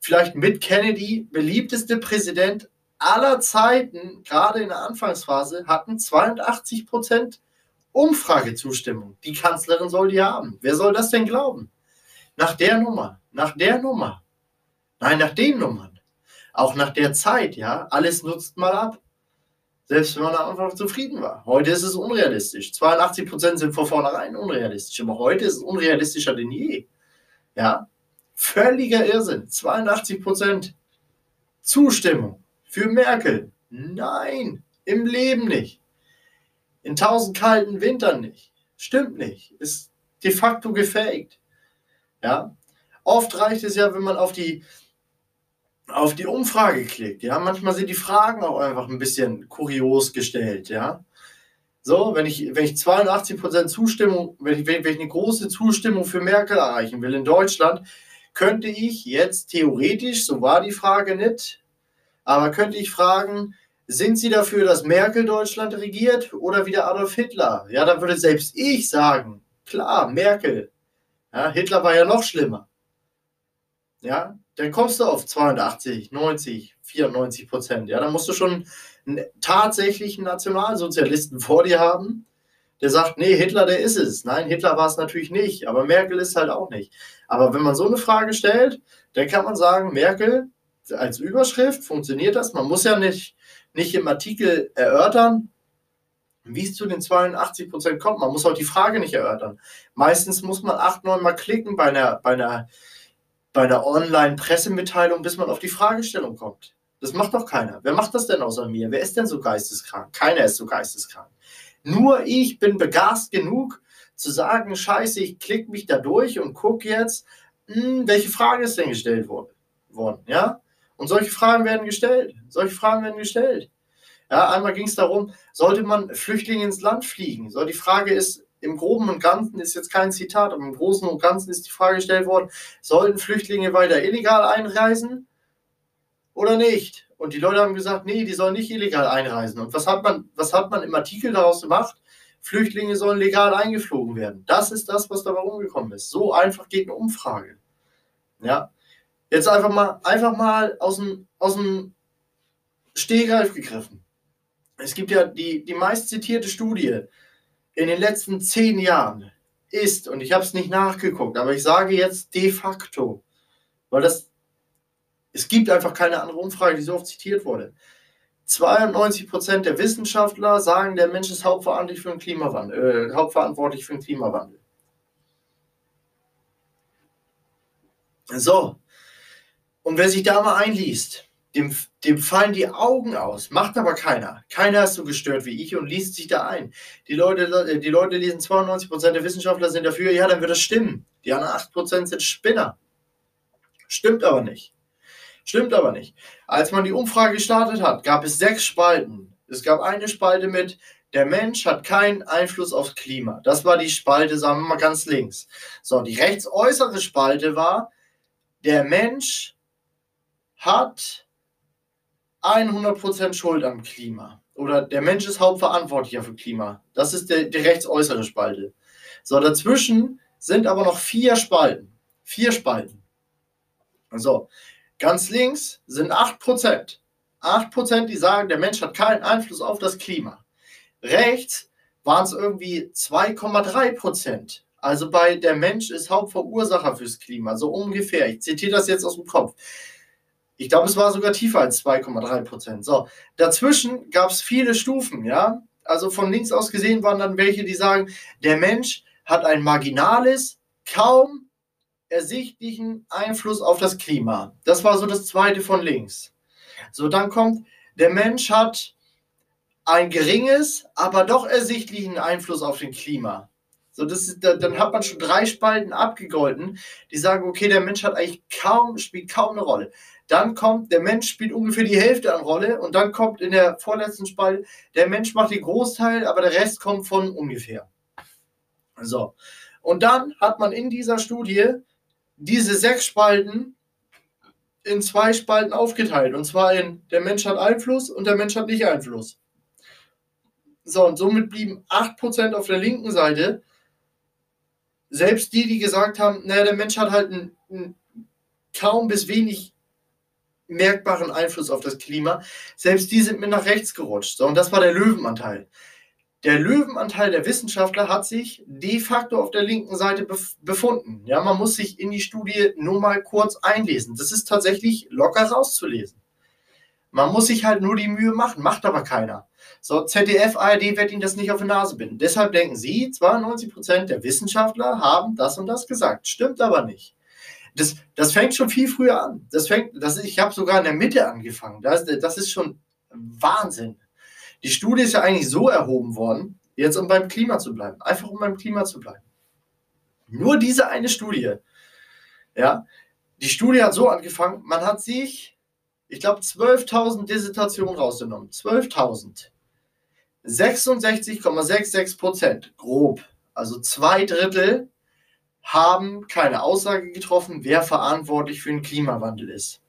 vielleicht mit Kennedy beliebteste Präsident aller Zeiten, gerade in der Anfangsphase, hatten 82 Prozent Umfragezustimmung. Die Kanzlerin soll die haben. Wer soll das denn glauben? Nach der Nummer, nach der Nummer. Nein, nach den Nummern. Auch nach der Zeit, ja. Alles nutzt mal ab. Selbst wenn man am Anfang zufrieden war. Heute ist es unrealistisch. 82 Prozent sind von vornherein unrealistisch. Aber heute ist es unrealistischer denn je. Ja. Völliger Irrsinn. 82 Prozent Zustimmung für Merkel. Nein, im Leben nicht. In tausend kalten Wintern nicht. Stimmt nicht. Ist de facto gefaked. Ja. Oft reicht es ja, wenn man auf die, auf die Umfrage klickt. Ja. Manchmal sind die Fragen auch einfach ein bisschen kurios gestellt. Ja. So, wenn ich, wenn ich 82% Zustimmung, wenn ich, wenn ich eine große Zustimmung für Merkel erreichen will in Deutschland, könnte ich jetzt theoretisch, so war die Frage nicht, aber könnte ich fragen, sind Sie dafür, dass Merkel Deutschland regiert oder wieder Adolf Hitler? Ja, dann würde selbst ich sagen, klar, Merkel. Ja, Hitler war ja noch schlimmer. Ja, dann kommst du auf 82, 90, 94 Prozent. Ja, dann musst du schon einen tatsächlichen Nationalsozialisten vor dir haben, der sagt, nee, Hitler, der ist es. Nein, Hitler war es natürlich nicht, aber Merkel ist halt auch nicht. Aber wenn man so eine Frage stellt, dann kann man sagen, Merkel als Überschrift funktioniert das. Man muss ja nicht nicht im Artikel erörtern, wie es zu den 82 Prozent kommt. Man muss auch die Frage nicht erörtern. Meistens muss man acht, neun Mal klicken bei einer, bei einer, bei einer Online-Pressemitteilung, bis man auf die Fragestellung kommt. Das macht doch keiner. Wer macht das denn außer mir? Wer ist denn so geisteskrank? Keiner ist so geisteskrank. Nur ich bin begast genug zu sagen, scheiße, ich klicke mich da durch und gucke jetzt, mh, hm, welche Frage ist denn gestellt worden. worden ja? Und solche Fragen werden gestellt. Solche Fragen werden gestellt. Ja, einmal ging es darum, sollte man Flüchtlinge ins Land fliegen? So, die Frage ist, im Groben und Ganzen ist jetzt kein Zitat, aber im Großen und Ganzen ist die Frage gestellt worden, sollten Flüchtlinge weiter illegal einreisen oder nicht? Und die Leute haben gesagt, nee, die sollen nicht illegal einreisen. Und was hat man, was hat man im Artikel daraus gemacht? Flüchtlinge sollen legal eingeflogen werden. Das ist das, was dabei rumgekommen ist. So einfach geht eine Umfrage. Ja. Jetzt einfach mal, einfach mal aus dem, aus dem Stehgreif gegriffen. Es gibt ja die, die meist zitierte Studie in den letzten zehn Jahren ist, und ich habe es nicht nachgeguckt, aber ich sage jetzt de facto, weil das, es gibt einfach keine andere Umfrage, die so oft zitiert wurde. 92 Prozent der Wissenschaftler sagen, der Mensch ist hauptverantwortlich für den Klimawandel. Äh, hauptverantwortlich für den Klimawandel. So. Und wer sich da mal einliest, dem, dem fallen die Augen aus, macht aber keiner. Keiner ist so gestört wie ich und liest sich da ein. Die Leute, äh, die Leute lesen 92 Prozent der Wissenschaftler sind dafür, ja, dann wird das stimmen. Die anderen 8% sind Spinner. Stimmt aber nicht. Stimmt aber nicht. Als man die Umfrage gestartet hat, gab es sechs Spalten. Es gab eine Spalte mit, der Mensch hat keinen Einfluss aufs Klima. Das war die Spalte, sagen wir mal ganz links. So, die rechtsäußere Spalte war, der Mensch hat 100% Schuld am Klima. Oder der Mensch ist hauptverantwortlicher für Klima. Das ist der, die rechtsäußere Spalte. So, dazwischen sind aber noch vier Spalten. Vier Spalten. So, Ganz links sind 8%. 8%, die sagen, der Mensch hat keinen Einfluss auf das Klima. Rechts waren es irgendwie 2,3%. Also bei der Mensch ist Hauptverursacher fürs Klima, so ungefähr. Ich zitiere das jetzt aus dem Kopf. Ich glaube, es war sogar tiefer als 2,3% So, dazwischen gab es viele Stufen, ja. Also von links aus gesehen waren dann welche, die sagen, der Mensch hat ein marginales, kaum ersichtlichen Einfluss auf das Klima. Das war so das zweite von links. So, dann kommt, der Mensch hat ein geringes, aber doch ersichtlichen Einfluss auf den Klima. So, das ist, dann hat man schon drei Spalten abgegolten, die sagen, okay, der Mensch hat eigentlich kaum, spielt kaum eine Rolle. Dann kommt, der Mensch spielt ungefähr die Hälfte an Rolle und dann kommt in der vorletzten Spalte, der Mensch macht den Großteil, aber der Rest kommt von ungefähr. So. Und dann hat man in dieser Studie diese sechs Spalten in zwei Spalten aufgeteilt. Und zwar in der Mensch hat Einfluss und der Mensch hat nicht Einfluss. So, und somit blieben 8% auf der linken Seite. Selbst die, die gesagt haben, naja, der Mensch hat halt einen, einen kaum bis wenig merkbaren Einfluss auf das Klima, selbst die sind mit nach rechts gerutscht. So, und das war der Löwenanteil. Der Löwenanteil der Wissenschaftler hat sich de facto auf der linken Seite befunden. Ja, man muss sich in die Studie nur mal kurz einlesen. Das ist tatsächlich locker rauszulesen. Man muss sich halt nur die Mühe machen, macht aber keiner. So, ZDF, ARD wird Ihnen das nicht auf die Nase binden. Deshalb denken Sie, 92 Prozent der Wissenschaftler haben das und das gesagt. Stimmt aber nicht. Das, das fängt schon viel früher an. Das fängt, das, ich habe sogar in der Mitte angefangen. Das, das ist schon Wahnsinn. Die Studie ist ja eigentlich so erhoben worden, jetzt um beim Klima zu bleiben. Einfach um beim Klima zu bleiben. Nur diese eine Studie. Ja, die Studie hat so angefangen, man hat sich, ich glaube, 12.000 Dissertationen rausgenommen. 12.000. 66,66 Prozent, grob. Also zwei Drittel haben keine Aussage getroffen, wer verantwortlich für den Klimawandel ist.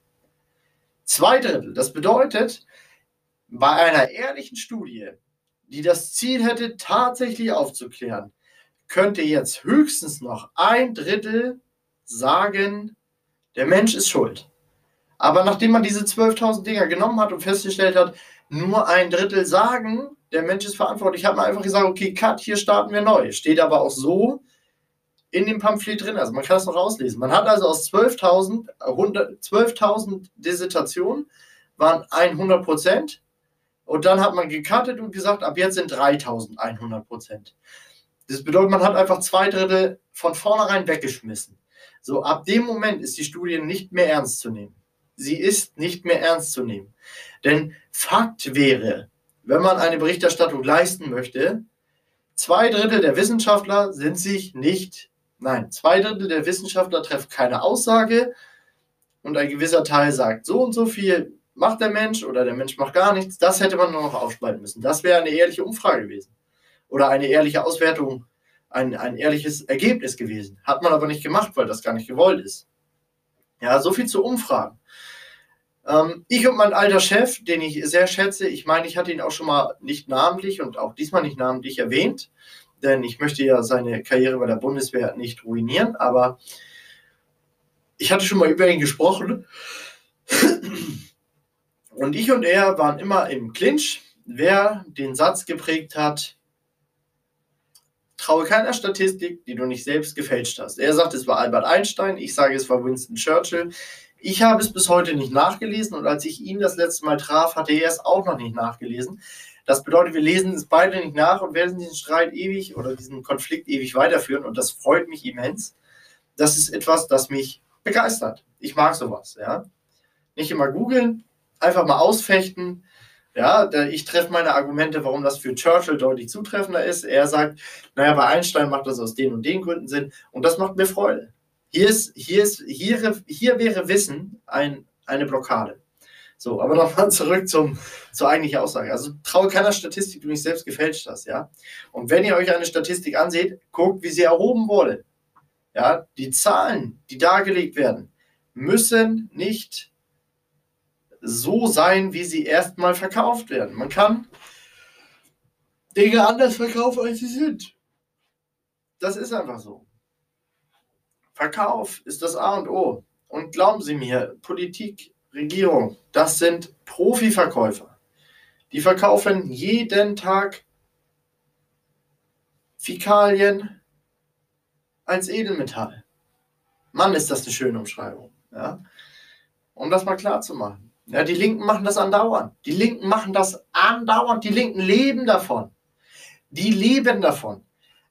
Zwei Drittel. Das bedeutet, bei einer ehrlichen Studie, die das Ziel hätte, tatsächlich aufzuklären, könnte jetzt höchstens noch ein Drittel sagen, der Mensch ist schuld. Aber nachdem man diese 12.000 Dinger genommen hat und festgestellt hat, nur ein Drittel sagen, der Mensch ist verantwortlich, hat man einfach gesagt, okay, cut, hier starten wir neu. Steht aber auch so in dem Pamphlet drin, also man kann es noch rauslesen. Man hat also aus 12.000 12 Dissertationen waren 100 Prozent und dann hat man gecuttet und gesagt, ab jetzt sind 3100 Prozent. Das bedeutet, man hat einfach zwei Drittel von vornherein weggeschmissen. So, ab dem Moment ist die Studie nicht mehr ernst zu nehmen. Sie ist nicht mehr ernst zu nehmen. Denn Fakt wäre, wenn man eine Berichterstattung leisten möchte, zwei Drittel der Wissenschaftler sind sich nicht, nein, zwei Drittel der Wissenschaftler treffen keine Aussage und ein gewisser Teil sagt so und so viel, macht der Mensch oder der Mensch macht gar nichts, das hätte man nur noch aufspalten müssen. Das wäre eine ehrliche Umfrage gewesen. Oder eine ehrliche Auswertung, ein, ein ehrliches Ergebnis gewesen. Hat man aber nicht gemacht, weil das gar nicht gewollt ist. Ja, so viel zu Umfragen. Ähm, ich und mein alter Chef, den ich sehr schätze, ich meine, ich hatte ihn auch schon mal nicht namentlich und auch diesmal nicht namentlich erwähnt, denn ich möchte ja seine Karriere bei der Bundeswehr nicht ruinieren, aber ich hatte schon mal über ihn gesprochen. Und ich und er waren immer im Clinch, wer den Satz geprägt hat, traue keiner Statistik, die du nicht selbst gefälscht hast. Er sagt, es war Albert Einstein, ich sage, es war Winston Churchill. Ich habe es bis heute nicht nachgelesen und als ich ihn das letzte Mal traf, hatte er es auch noch nicht nachgelesen. Das bedeutet, wir lesen es beide nicht nach und werden diesen Streit ewig oder diesen Konflikt ewig weiterführen und das freut mich immens. Das ist etwas, das mich begeistert. Ich mag sowas, ja. Nicht immer googeln, einfach mal ausfechten. Ja, ich treffe meine Argumente, warum das für Churchill deutlich zutreffender ist. Er sagt, naja, bei Einstein macht das aus den und den Gründen Sinn und das macht mir Freude. Hier, ist, hier, ist, hier, hier wäre Wissen ein, eine Blockade. So, aber nochmal zurück zum, zur eigentlichen Aussage. Also traue keiner Statistik, die du nicht selbst gefälscht hast, ja. Und wenn ihr euch eine Statistik anseht, guckt, wie sie erhoben wurde. Ja, die Zahlen, die dargelegt werden, müssen nicht so sein, wie sie erstmal verkauft werden. Man kann Dinge anders verkaufen, als sie sind. Das ist einfach so. Verkauf ist das A und O. Und glauben Sie mir, Politik, Regierung, das sind Profiverkäufer. Die verkaufen jeden Tag Fäkalien als Edelmetall. Mann, ist das eine schöne Umschreibung. Ja? Um das mal klar zu machen. Ja, die Linken machen das andauernd. Die Linken machen das andauernd. Die Linken leben davon. Die leben davon.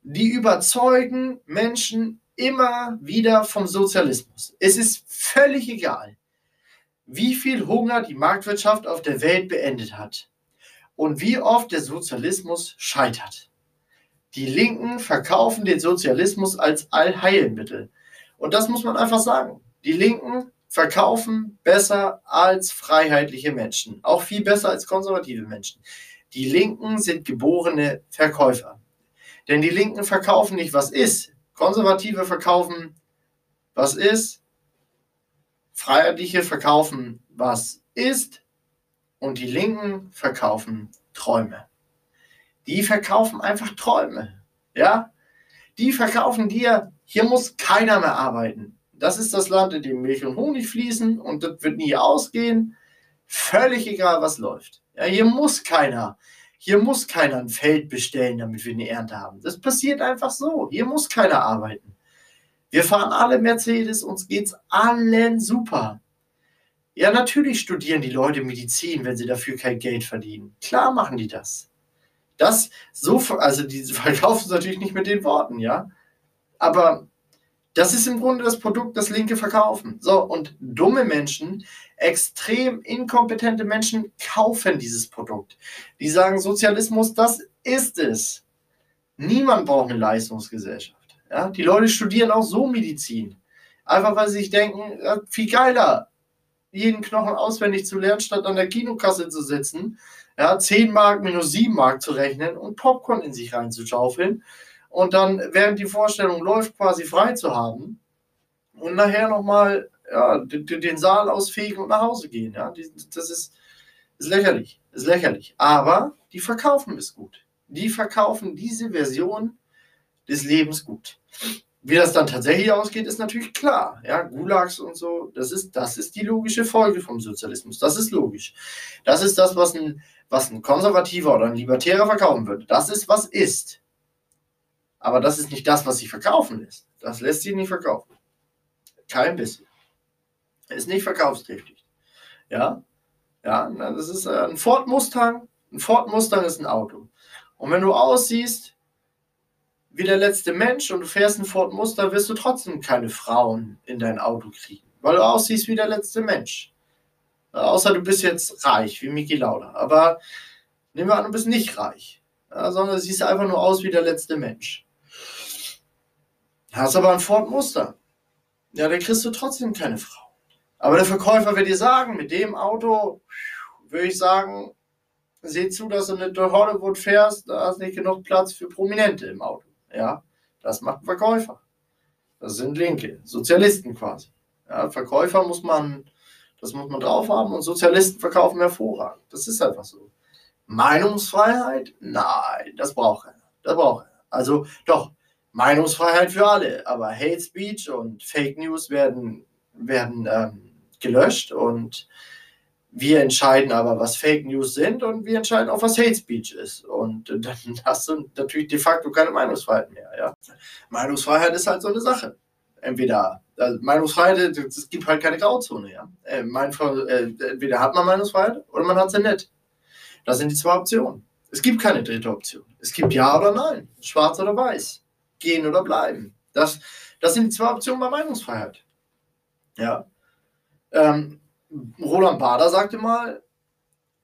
Die überzeugen Menschen immer wieder vom Sozialismus. Es ist völlig egal, wie viel Hunger die Marktwirtschaft auf der Welt beendet hat und wie oft der Sozialismus scheitert. Die Linken verkaufen den Sozialismus als Allheilmittel. Und das muss man einfach sagen. Die Linken verkaufen besser als freiheitliche Menschen, auch viel besser als konservative Menschen. Die Linken sind geborene Verkäufer. Denn die Linken verkaufen nicht, was ist, Konservative verkaufen, was ist. Freiheitliche verkaufen, was ist. Und die Linken verkaufen Träume. Die verkaufen einfach Träume. Ja? Die verkaufen dir, hier muss keiner mehr arbeiten. Das ist das Land, in dem Milch und Honig fließen und das wird nie ausgehen. Völlig egal, was läuft. Ja, hier muss keiner hier muss keiner ein Feld bestellen, damit wir eine Ernte haben. Das passiert einfach so. Hier muss keiner arbeiten. Wir fahren alle Mercedes, uns geht's allen super. Ja, natürlich studieren die Leute Medizin, wenn sie dafür kein Geld verdienen. Klar machen die das. Das so, also die *laughs* verkaufen es natürlich nicht mit den Worten, ja. Aber das ist im Grunde das Produkt, das Linke verkaufen. So, und dumme Menschen, extrem inkompetente Menschen kaufen dieses Produkt. Die sagen, Sozialismus, das ist es. Niemand braucht eine Leistungsgesellschaft. Ja? Die Leute studieren auch so Medizin. Einfach weil sie sich denken, ja, viel geiler, jeden Knochen auswendig zu lernen, statt an der Kinokasse zu sitzen, ja, 10 Mark minus 7 Mark zu rechnen und Popcorn in sich reinzuschaufeln und dann während die Vorstellung läuft, quasi frei zu haben und nachher nochmal ja, den Saal ausfegen und nach Hause gehen. Ja? Das ist, ist lächerlich. Ist lächerlich. Aber die verkaufen es gut. Die verkaufen diese Version des Lebens gut. Wie das dann tatsächlich ausgeht, ist natürlich klar. Ja, Gulags und so, das ist, das ist die logische Folge vom Sozialismus. Das ist logisch. Das ist das, was ein, was ein Konservativer oder ein Libertärer verkaufen würde. Das ist, was ist. Aber das ist nicht das, was sie verkaufen lässt. Das lässt sie nicht verkaufen. Kein bisschen. Ist nicht verkaufsträchtig. Ja? Ja, das ist äh, ein Ford Mustang. Ein Ford Mustang ist ein Auto. Und wenn du aussiehst wie der letzte Mensch und du fährst ein Ford Mustang, wirst du trotzdem keine Frauen in dein Auto kriegen. Weil du aussiehst wie der letzte Mensch. Außer du bist jetzt reich, wie Miki Lauda. Aber nehmen wir an, du bist nicht reich. Sondern siehst einfach nur aus wie der letzte Mensch. Hast aber ein Ford Muster. Ja, dann kriegst du trotzdem keine Frau. Aber der Verkäufer wird dir sagen, mit dem Auto würde ich sagen, seh zu, dass du nicht durch Hollywood fährst, da ist nicht genug Platz für Prominente im Auto. Ja, das macht ein Verkäufer. Das sind Linke, Sozialisten quasi. Ja, Verkäufer muss man, das muss man drauf haben und Sozialisten verkaufen hervorragend. Das ist einfach so. Meinungsfreiheit? Nein, das braucht er. Das braucht er. Also doch, Meinungsfreiheit für alle, aber Hate Speech und Fake News werden, werden ähm, gelöscht und wir entscheiden aber, was Fake News sind und wir entscheiden auch, was Hate Speech ist. Und *laughs* dann hast du natürlich de facto keine Meinungsfreiheit mehr. Ja? Meinungsfreiheit ist halt so eine Sache. Entweder also Meinungsfreiheit, es gibt halt keine Grauzone. Ja? Äh, äh, entweder hat man Meinungsfreiheit oder man hat sie nicht. Das sind die zwei Optionen. Es gibt keine dritte Option. Es gibt Ja oder Nein, Schwarz oder Weiß, gehen oder bleiben. Das, das sind die zwei Optionen bei Meinungsfreiheit. Ja. Ähm, Roland Bader sagte mal,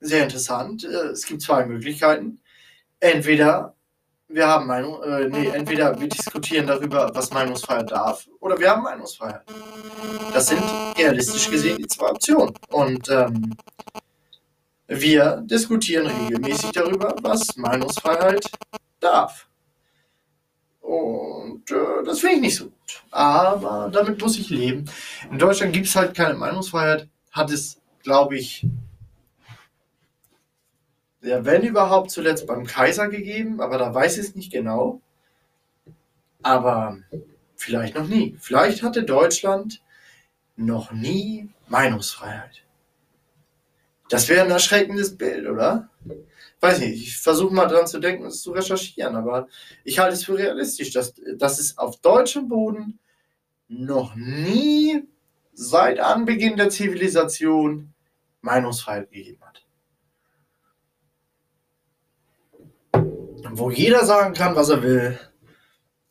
sehr interessant, äh, es gibt zwei Möglichkeiten. Entweder wir haben Meinung, äh, nee, entweder wir diskutieren darüber, was Meinungsfreiheit darf, oder wir haben Meinungsfreiheit. Das sind realistisch gesehen die zwei Optionen. Und ähm, wir diskutieren regelmäßig darüber, was Meinungsfreiheit darf. Und äh, das finde ich nicht so gut. Aber damit muss ich leben. In Deutschland gibt es halt keine Meinungsfreiheit hat es, glaube ich, ja, wenn überhaupt zuletzt beim Kaiser gegeben, aber da weiß ich es nicht genau. Aber vielleicht noch nie. Vielleicht hatte Deutschland noch nie Meinungsfreiheit. Das wäre ein erschreckendes Bild, oder? Weiß nicht, ich versuche mal dran zu denken, es zu recherchieren, aber ich halte es für realistisch, dass, dass es auf deutschem Boden noch nie seit Anbeginn der Zivilisation Meinungsfreiheit gegeben hat. Wo jeder sagen kann, was er will,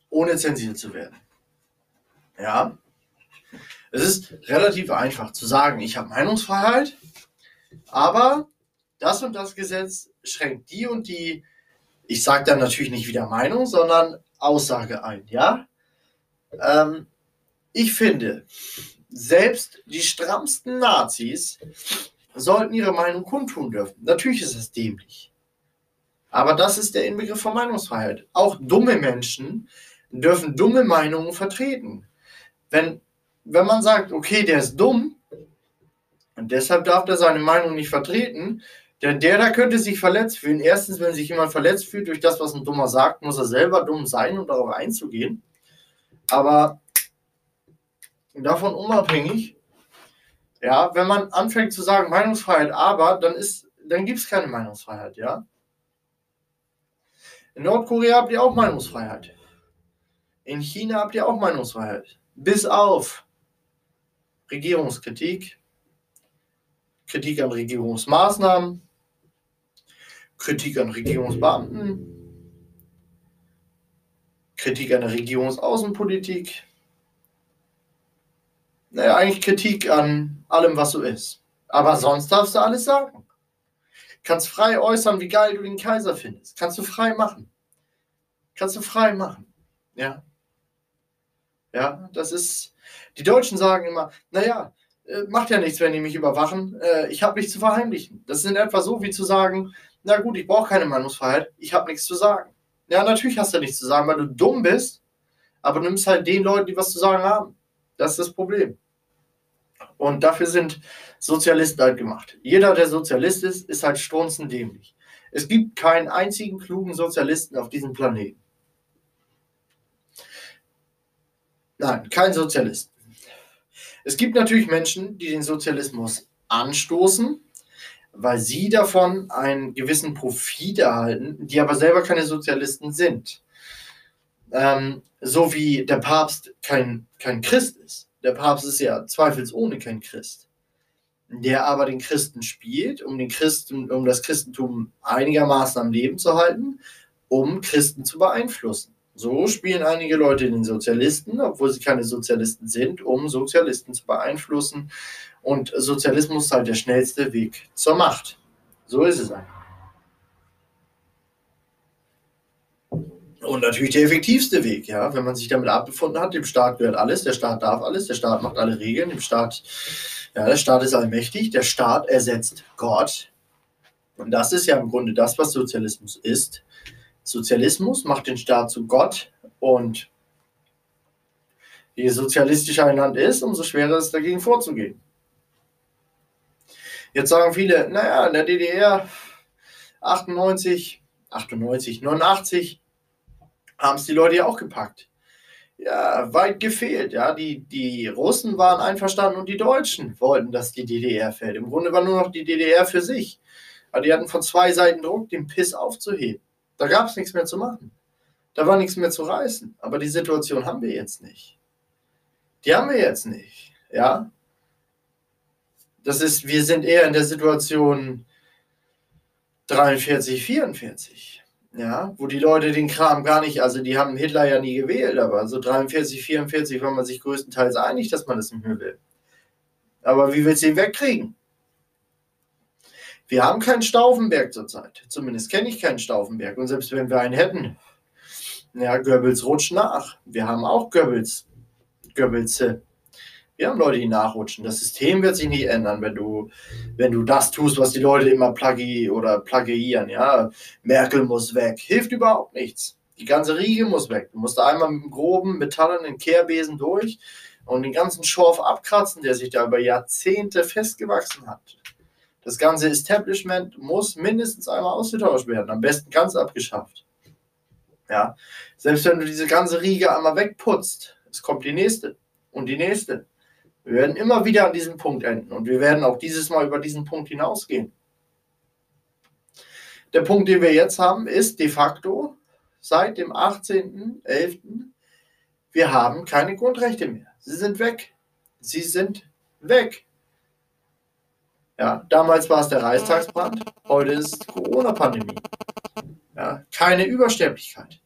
ohne zensiert zu werden. Ja. Es ist relativ einfach zu sagen, ich habe Meinungsfreiheit, aber das und das Gesetz schränkt die und die, ich sage dann natürlich nicht wieder Meinung, sondern Aussage ein, ja? Ähm, ich finde, selbst die strammsten Nazis sollten ihre Meinung kundtun dürfen. Natürlich ist es dämlich. Aber das ist der Inbegriff von Meinungsfreiheit. Auch dumme Menschen dürfen dumme Meinungen vertreten. Wenn, wenn man sagt, okay, der ist dumm und deshalb darf er seine Meinung nicht vertreten, denn der da könnte sich verletzt fühlen. Erstens, wenn sich jemand verletzt fühlt durch das, was ein Dummer sagt, muss er selber dumm sein, um darauf einzugehen. Aber davon unabhängig, ja, wenn man anfängt zu sagen Meinungsfreiheit, aber, dann dann gibt es keine Meinungsfreiheit, ja. In Nordkorea habt ihr auch Meinungsfreiheit. In China habt ihr auch Meinungsfreiheit. Bis auf Regierungskritik, Kritik an Regierungsmaßnahmen, Kritik an Regierungsbeamten, Kritik an der Regierungsaußenpolitik, naja, eigentlich Kritik an allem, was so ist. Aber sonst darfst du alles sagen. Kannst frei äußern, wie geil du den Kaiser findest. Kannst du frei machen. Kannst du frei machen. Ja. Ja, das ist. Die Deutschen sagen immer, naja, äh, macht ja nichts, wenn die mich überwachen. Äh, ich habe nichts zu verheimlichen. Das ist in etwa so, wie zu sagen, na gut, ich brauche keine Meinungsfreiheit, ich habe nichts zu sagen. Ja, natürlich hast du nichts zu sagen, weil du dumm bist, aber du nimmst halt den Leuten, die was zu sagen haben. Das ist das Problem. Und dafür sind Sozialisten halt gemacht. Jeder, der Sozialist ist, ist halt strunzendämlich. Es gibt keinen einzigen klugen Sozialisten auf diesem Planeten. Nein, kein Sozialist. Es gibt natürlich Menschen, die den Sozialismus anstoßen, weil sie davon einen gewissen Profit erhalten, die aber selber keine Sozialisten sind. Ähm, so wie der Papst kein, kein Christ ist der Papst ist ja zweifelsohne kein Christ, der aber den Christen spielt, um, den Christen, um das Christentum einigermaßen am Leben zu halten, um Christen zu beeinflussen. So spielen einige Leute den Sozialisten, obwohl sie keine Sozialisten sind, um Sozialisten zu beeinflussen. Und Sozialismus ist halt der schnellste Weg zur Macht. So ist es einfach. Und natürlich der effektivste Weg, ja, wenn man sich damit abgefunden hat, dem Staat gehört alles, der Staat darf alles, der Staat macht alle Regeln, dem Staat, ja, der Staat ist allmächtig, der Staat ersetzt Gott. Und das ist ja im Grunde das, was Sozialismus ist. Sozialismus macht den Staat zu Gott und je sozialistischer ein Land ist, umso schwerer ist es dagegen vorzugehen. Jetzt sagen viele, naja, in der DDR 98, 98, 89 haben es die Leute ja auch gepackt. Ja, weit gefehlt. Ja, die, die Russen waren einverstanden und die Deutschen wollten, dass die DDR fällt. Im Grunde war nur noch die DDR für sich. Aber die hatten von zwei Seiten Druck, den Piss aufzuheben. Da gab es nichts mehr zu machen. Da war nichts mehr zu reißen. Aber die Situation haben wir jetzt nicht. Die haben wir jetzt nicht. Ja. Das ist, wir sind eher in der Situation 43, 44 ja, wo die Leute den Kram gar nicht, also die haben Hitler ja nie gewählt, aber so 43, 44 war man sich größtenteils einig, dass man das nicht mehr will. Aber wie willst du ihn wegkriegen? Wir haben keinen Stauffenberg zurzeit. Zumindest kenne ich keinen Stauffenberg. Und selbst wenn wir einen hätten, ja, Goebbels rutscht nach. Wir haben auch Goebbels, Goebbels wir haben Leute, die nachrutschen. Das System wird sich nicht ändern, wenn du, wenn du das tust, was die Leute immer plagi oder plagiieren. Ja, Merkel muss weg. Hilft überhaupt nichts. Die ganze Riege muss weg. Du musst da einmal mit dem groben metallenen Kehrbesen durch und den ganzen Schorf abkratzen, der sich da über Jahrzehnte festgewachsen hat. Das ganze Establishment muss mindestens einmal ausgetauscht werden, am besten ganz abgeschafft. Ja, selbst wenn du diese ganze Riege einmal wegputzt, es kommt die nächste und die nächste wir werden immer wieder an diesem Punkt enden und wir werden auch dieses Mal über diesen Punkt hinausgehen. Der Punkt, den wir jetzt haben, ist de facto seit dem 18.11. Wir haben keine Grundrechte mehr. Sie sind weg. Sie sind weg. Ja, damals war es der Reichstagsbrand, heute ist es Corona-Pandemie. Ja, keine Übersterblichkeit.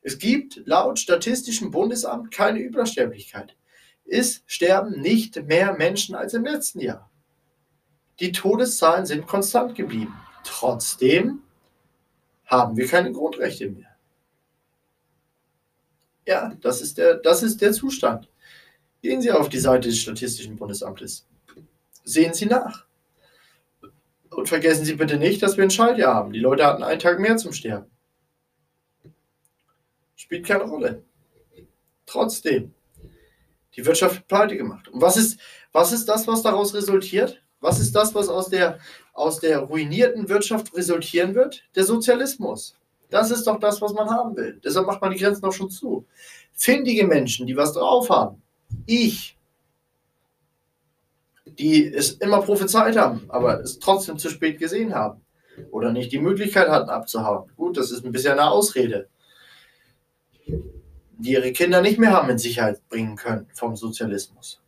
Es gibt laut Statistischem Bundesamt keine Übersterblichkeit ist, sterben nicht mehr Menschen als im letzten Jahr. Die Todeszahlen sind konstant geblieben. Trotzdem haben wir keine Grundrechte mehr. Ja, das ist der, das ist der Zustand. Gehen Sie auf die Seite des Statistischen Bundesamtes. Sehen Sie nach. Und vergessen Sie bitte nicht, dass wir ein Schaltjahr haben. Die Leute hatten einen Tag mehr zum Sterben. Spielt keine Rolle. Trotzdem die Wirtschaft pleite gemacht. Und was ist, was ist das, was daraus resultiert? Was ist das, was aus der, aus der ruinierten Wirtschaft resultieren wird? Der Sozialismus. Das ist doch das, was man haben will. Deshalb macht man die Grenzen auch schon zu. Findige Menschen, die was drauf haben. Ich, die es immer prophezeit haben, aber es trotzdem zu spät gesehen haben. Oder nicht die Möglichkeit hatten abzuhauen. Gut, das ist ein bisschen eine Ausrede die ihre Kinder nicht mehr haben in Sicherheit bringen können vom Sozialismus.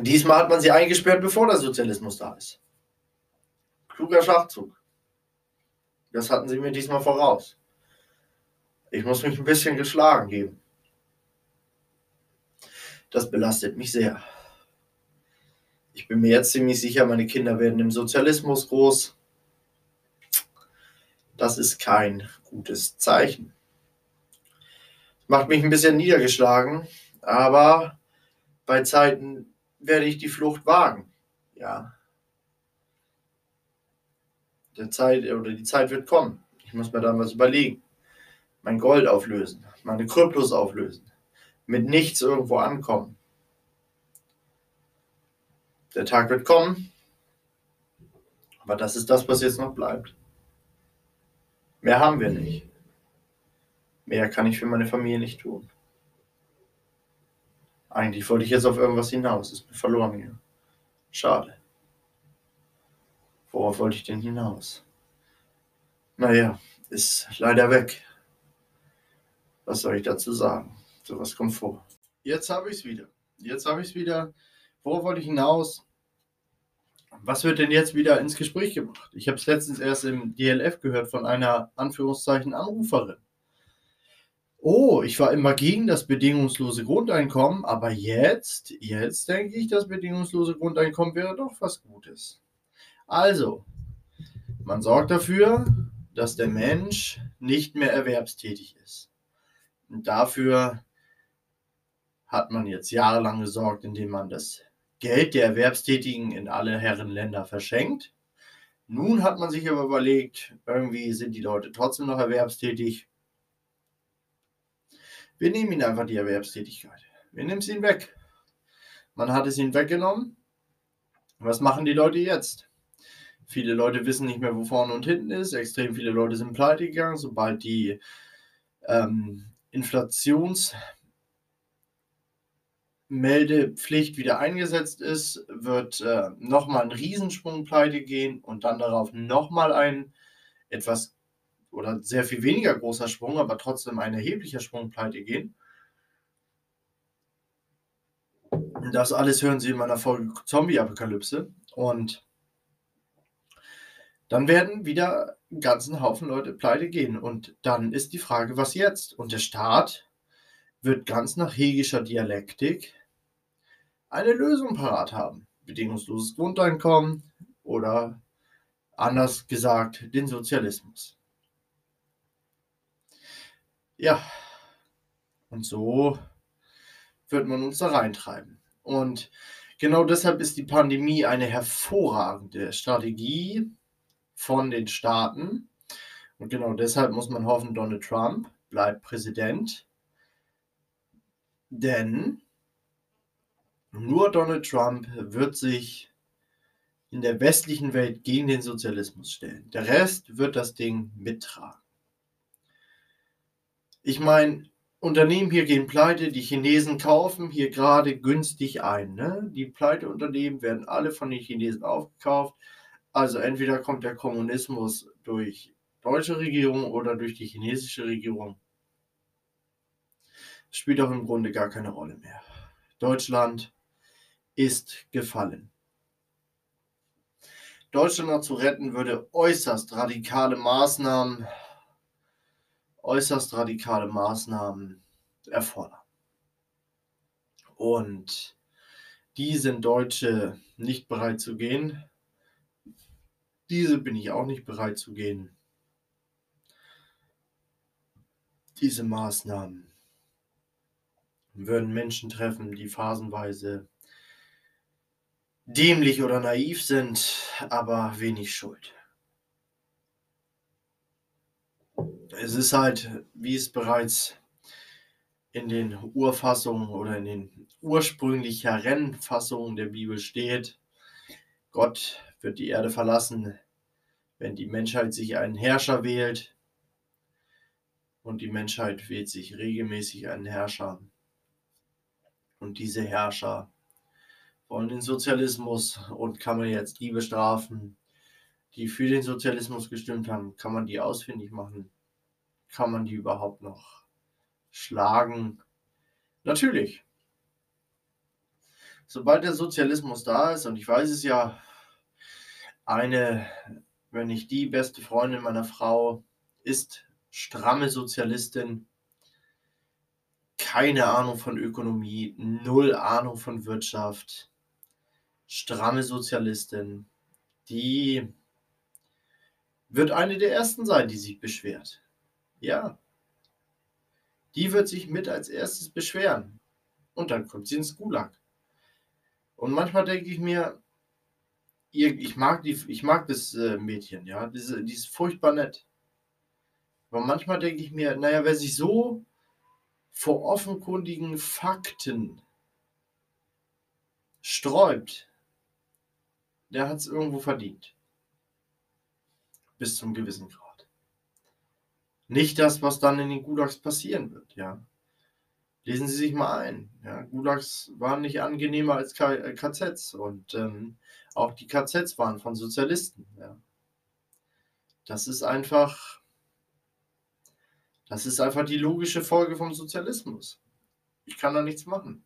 Diesmal hat man sie eingesperrt, bevor der Sozialismus da ist. Kluger Schachzug. Das hatten sie mir diesmal voraus. Ich muss mich ein bisschen geschlagen geben. Das belastet mich sehr. Ich bin mir jetzt ziemlich sicher, meine Kinder werden im Sozialismus groß. Das ist kein gutes Zeichen. Macht mich ein bisschen niedergeschlagen, aber bei Zeiten werde ich die Flucht wagen. Ja. Der Zeit oder die Zeit wird kommen. Ich muss mir dann was überlegen. Mein Gold auflösen, meine Kryptos auflösen, mit nichts irgendwo ankommen. Der Tag wird kommen, aber das ist das, was jetzt noch bleibt. Mehr haben wir nicht. Mehr kann ich für meine Familie nicht tun. Eigentlich wollte ich jetzt auf irgendwas hinaus. Ist mir verloren hier. Schade. Worauf wollte ich denn hinaus? Naja, ist leider weg. Was soll ich dazu sagen? So was kommt vor. Jetzt habe ich es wieder. Jetzt habe ich es wieder. Worauf wollte ich hinaus? Was wird denn jetzt wieder ins Gespräch gebracht? Ich habe es letztens erst im DLF gehört von einer Anführungszeichen Anruferin. Oh, ich war immer gegen das bedingungslose Grundeinkommen, aber jetzt, jetzt denke ich, das bedingungslose Grundeinkommen wäre doch was Gutes. Also, man sorgt dafür, dass der Mensch nicht mehr erwerbstätig ist. Und dafür hat man jetzt jahrelang gesorgt, indem man das Geld der Erwerbstätigen in alle Herrenländer verschenkt. Nun hat man sich aber überlegt, irgendwie sind die Leute trotzdem noch erwerbstätig. Wir nehmen ihnen einfach die Erwerbstätigkeit. Wir nehmen sie ihnen weg. Man hat es ihnen weggenommen. Was machen die Leute jetzt? Viele Leute wissen nicht mehr, wo vorne und hinten ist. Extrem viele Leute sind pleite gegangen, sobald die ähm, Inflations Meldepflicht wieder eingesetzt ist, wird äh, nochmal ein Riesensprung pleite gehen und dann darauf nochmal ein etwas oder sehr viel weniger großer Sprung, aber trotzdem ein erheblicher Sprung pleite gehen. Das alles hören Sie in meiner Folge Zombie-Apokalypse. Und dann werden wieder einen ganzen Haufen Leute pleite gehen. Und dann ist die Frage, was jetzt? Und der Staat wird ganz nach hegischer Dialektik eine Lösung parat haben. Bedingungsloses Grundeinkommen oder anders gesagt den Sozialismus. Ja, und so wird man uns da reintreiben. Und genau deshalb ist die Pandemie eine hervorragende Strategie von den Staaten. Und genau deshalb muss man hoffen, Donald Trump bleibt Präsident. Denn nur Donald Trump wird sich in der westlichen Welt gegen den Sozialismus stellen. Der Rest wird das Ding mittragen. Ich meine, Unternehmen hier gehen pleite, die Chinesen kaufen hier gerade günstig ein. Ne? Die Pleiteunternehmen werden alle von den Chinesen aufgekauft. Also entweder kommt der Kommunismus durch deutsche Regierung oder durch die chinesische Regierung. Spielt auch im Grunde gar keine Rolle mehr. Deutschland ist gefallen. Deutschland noch zu retten würde äußerst radikale Maßnahmen, äußerst radikale Maßnahmen erfordern. Und die sind Deutsche nicht bereit zu gehen. Diese bin ich auch nicht bereit zu gehen. Diese Maßnahmen würden Menschen treffen, die phasenweise dämlich oder naiv sind, aber wenig Schuld. Es ist halt, wie es bereits in den Urfassungen oder in den ursprünglicheren Fassungen der Bibel steht, Gott wird die Erde verlassen, wenn die Menschheit sich einen Herrscher wählt. Und die Menschheit wählt sich regelmäßig einen Herrscher. Und diese Herrscher wollen den Sozialismus und kann man jetzt die bestrafen, die für den Sozialismus gestimmt haben, kann man die ausfindig machen? Kann man die überhaupt noch schlagen? Natürlich. Sobald der Sozialismus da ist, und ich weiß es ja, eine, wenn nicht die beste Freundin meiner Frau ist stramme Sozialistin, keine Ahnung von Ökonomie, null Ahnung von Wirtschaft, stramme Sozialistin, die wird eine der ersten sein, die sich beschwert. Ja. Die wird sich mit als erstes beschweren. Und dann kommt sie ins Gulag. Und manchmal denke ich mir, ich mag, die, ich mag das äh, Mädchen, ja, die, die ist furchtbar nett. Aber manchmal denke ich mir, naja, wer sich so vor offenkundigen Fakten sträubt, der hat es irgendwo verdient. Bis zum gewissen Grad. Nicht das, was dann in den Gulags passieren wird, ja. Lesen Sie sich mal ein. Ja. Gulags waren nicht angenehmer als KZs äh, und ähm, auch die KZs waren von Sozialisten. Ja. Das ist einfach, das ist einfach die logische Folge vom Sozialismus. Ich kann da nichts machen.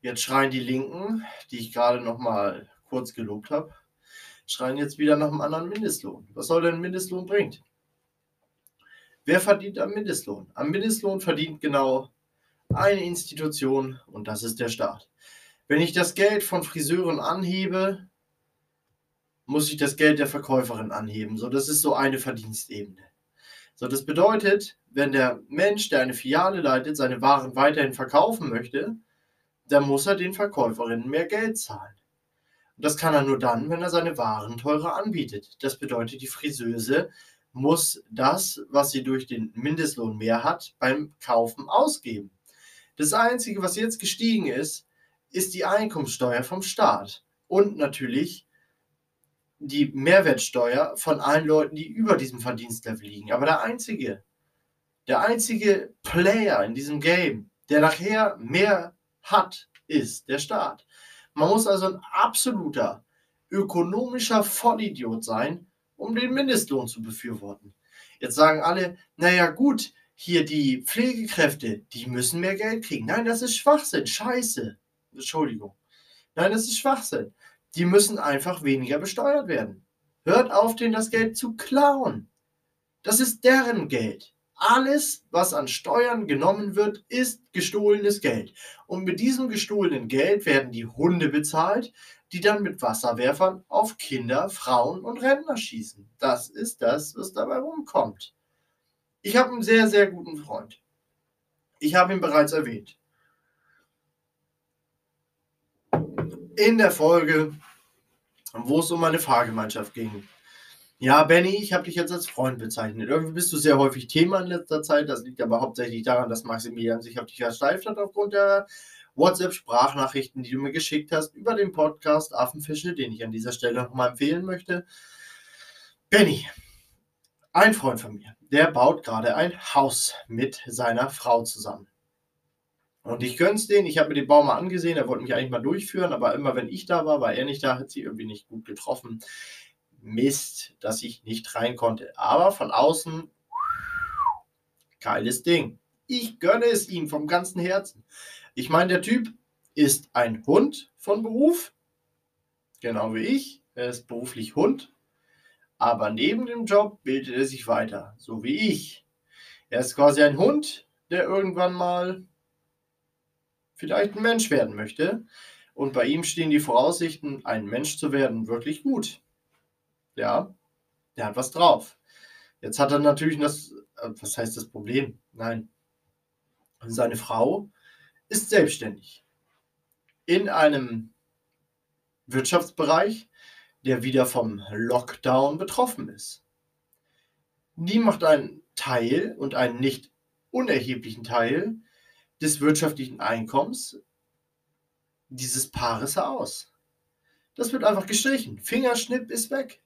Jetzt schreien die Linken, die ich gerade noch mal kurz gelobt habe, schreien jetzt wieder nach einem anderen Mindestlohn. Was soll denn ein Mindestlohn bringen? Wer verdient am Mindestlohn? Am Mindestlohn verdient genau eine Institution und das ist der Staat. Wenn ich das Geld von Friseuren anhebe, muss ich das Geld der Verkäuferin anheben. So, das ist so eine Verdienstebene. So, das bedeutet, wenn der Mensch, der eine Filiale leitet, seine Waren weiterhin verkaufen möchte, dann muss er den Verkäuferinnen mehr Geld zahlen. Und das kann er nur dann, wenn er seine Waren teurer anbietet. Das bedeutet, die Friseuse muss das, was sie durch den Mindestlohn mehr hat, beim Kaufen ausgeben. Das Einzige, was jetzt gestiegen ist, ist die Einkommenssteuer vom Staat und natürlich die Mehrwertsteuer von allen Leuten, die über diesem Verdienstlevel liegen. Aber der einzige, der einzige Player in diesem Game, der nachher mehr hat, ist der Staat. Man muss also ein absoluter ökonomischer Vollidiot sein, um den Mindestlohn zu befürworten. Jetzt sagen alle, naja gut, hier die Pflegekräfte, die müssen mehr Geld kriegen. Nein, das ist Schwachsinn, scheiße. Entschuldigung. Nein, das ist Schwachsinn. Die müssen einfach weniger besteuert werden. Hört auf, denen das Geld zu klauen. Das ist deren Geld. Alles, was an Steuern genommen wird, ist gestohlenes Geld. Und mit diesem gestohlenen Geld werden die Hunde bezahlt, die dann mit Wasserwerfern auf Kinder, Frauen und Rentner schießen. Das ist das, was dabei rumkommt. Ich habe einen sehr, sehr guten Freund. Ich habe ihn bereits erwähnt. In der Folge, wo es um meine Fahrgemeinschaft ging. Ja, Benny, ich habe dich jetzt als Freund bezeichnet. Irgendwie bist du sehr häufig Thema in letzter Zeit. Das liegt aber hauptsächlich daran, dass Maximilian sich auf dich versteift hat aufgrund der WhatsApp-Sprachnachrichten, die du mir geschickt hast, über den Podcast Affenfische, den ich an dieser Stelle nochmal empfehlen möchte. Benny, ein Freund von mir, der baut gerade ein Haus mit seiner Frau zusammen. Und ich gönn's den. Ich habe mir den Baum mal angesehen. Er wollte mich eigentlich mal durchführen, aber immer wenn ich da war, war er nicht da, hat sie irgendwie nicht gut getroffen. Mist, dass ich nicht rein konnte. Aber von außen, geiles Ding. Ich gönne es ihm vom ganzen Herzen. Ich meine, der Typ ist ein Hund von Beruf, genau wie ich. Er ist beruflich Hund, aber neben dem Job bildet er sich weiter, so wie ich. Er ist quasi ein Hund, der irgendwann mal vielleicht ein Mensch werden möchte. Und bei ihm stehen die Voraussichten, ein Mensch zu werden, wirklich gut ja, der hat was drauf. Jetzt hat er natürlich das, äh, was heißt das Problem? Nein. Seine Frau ist selbstständig in einem Wirtschaftsbereich, der wieder vom Lockdown betroffen ist. Die macht einen Teil und einen nicht unerheblichen Teil des wirtschaftlichen Einkommens dieses Paares aus. Das wird einfach gestrichen. Fingerschnipp ist weg.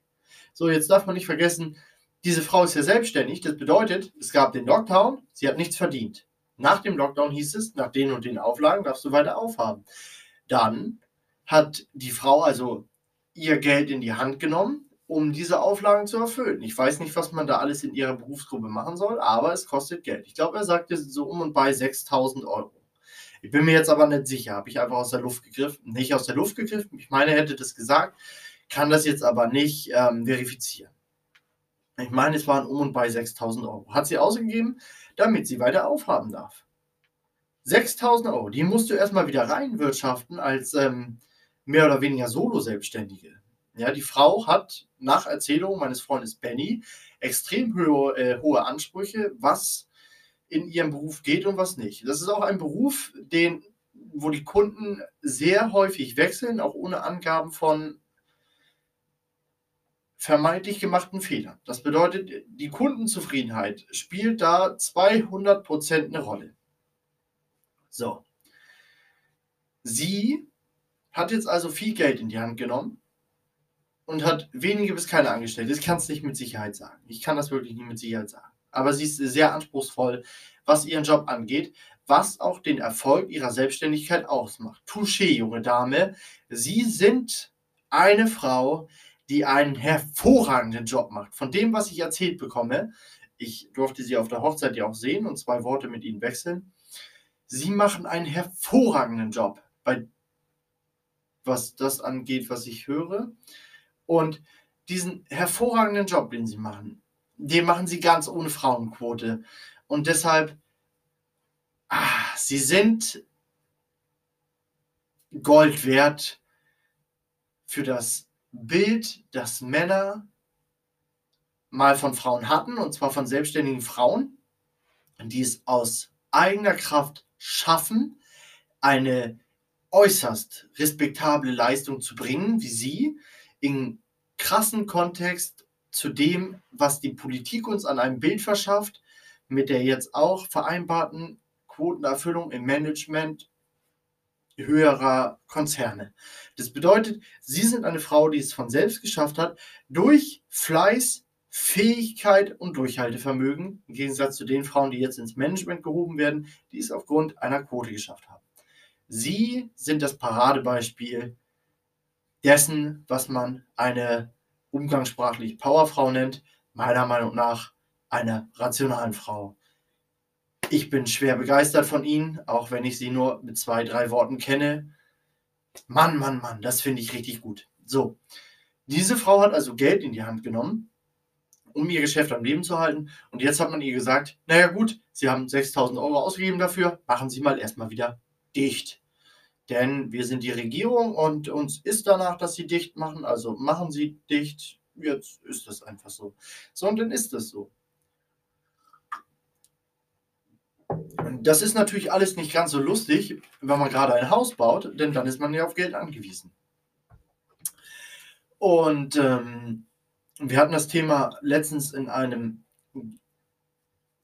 So, jetzt darf man nicht vergessen, diese Frau ist ja selbstständig. Das bedeutet, es gab den Lockdown, sie hat nichts verdient. Nach dem Lockdown hieß es, nach den und den Auflagen darfst du weiter aufhaben. Dann hat die Frau also ihr Geld in die Hand genommen, um diese Auflagen zu erfüllen. Ich weiß nicht, was man da alles in ihrer Berufsgruppe machen soll, aber es kostet Geld. Ich glaube, er sagte so um und bei 6000 Euro. Ich bin mir jetzt aber nicht sicher. Habe ich einfach aus der Luft gegriffen? Nicht aus der Luft gegriffen. Ich meine, er hätte das gesagt kann das jetzt aber nicht ähm, verifizieren. Ich meine, es waren um und bei 6000 Euro. Hat sie ausgegeben, damit sie weiter aufhaben darf. 6000 Euro, die musst du erstmal wieder reinwirtschaften als ähm, mehr oder weniger Solo-Selbstständige. Ja, die Frau hat nach Erzählung meines Freundes Benny extrem hohe, äh, hohe Ansprüche, was in ihrem Beruf geht und was nicht. Das ist auch ein Beruf, den, wo die Kunden sehr häufig wechseln, auch ohne Angaben von vermeintlich gemachten Fehlern. Das bedeutet, die Kundenzufriedenheit spielt da 200% eine Rolle. So. Sie hat jetzt also viel Geld in die Hand genommen und hat wenige bis keine Angestellte. Das kannst du nicht mit Sicherheit sagen. Ich kann das wirklich nicht mit Sicherheit sagen. Aber sie ist sehr anspruchsvoll, was ihren Job angeht, was auch den Erfolg ihrer Selbstständigkeit ausmacht. Touché, junge Dame. Sie sind eine Frau, die einen hervorragenden Job macht. Von dem, was ich erzählt bekomme, ich durfte sie auf der Hochzeit ja auch sehen und zwei Worte mit ihnen wechseln. Sie machen einen hervorragenden Job, bei, was das angeht, was ich höre. Und diesen hervorragenden Job, den sie machen, den machen sie ganz ohne Frauenquote. Und deshalb, ah, sie sind Gold wert für das Bild, das Männer mal von Frauen hatten, und zwar von selbstständigen Frauen, die es aus eigener Kraft schaffen, eine äußerst respektable Leistung zu bringen, wie sie, in krassen Kontext zu dem, was die Politik uns an einem Bild verschafft, mit der jetzt auch vereinbarten Quotenerfüllung im Management höherer Konzerne. Das bedeutet, Sie sind eine Frau, die es von selbst geschafft hat, durch Fleiß, Fähigkeit und Durchhaltevermögen, im Gegensatz zu den Frauen, die jetzt ins Management gehoben werden, die es aufgrund einer Quote geschafft haben. Sie sind das Paradebeispiel dessen, was man eine umgangssprachlich Powerfrau nennt, meiner Meinung nach einer rationalen Frau. Ich bin schwer begeistert von ihnen, auch wenn ich sie nur mit zwei, drei Worten kenne. Mann, Mann, Mann, das finde ich richtig gut. So, diese Frau hat also Geld in die Hand genommen, um ihr Geschäft am Leben zu halten. Und jetzt hat man ihr gesagt, naja gut, Sie haben 6000 Euro ausgegeben dafür, machen Sie mal erstmal wieder dicht. Denn wir sind die Regierung und uns ist danach, dass Sie dicht machen, also machen Sie dicht. Jetzt ist das einfach so. So, und dann ist das so. Das ist natürlich alles nicht ganz so lustig, wenn man gerade ein Haus baut, denn dann ist man ja auf Geld angewiesen. Und ähm, wir hatten das Thema letztens in einem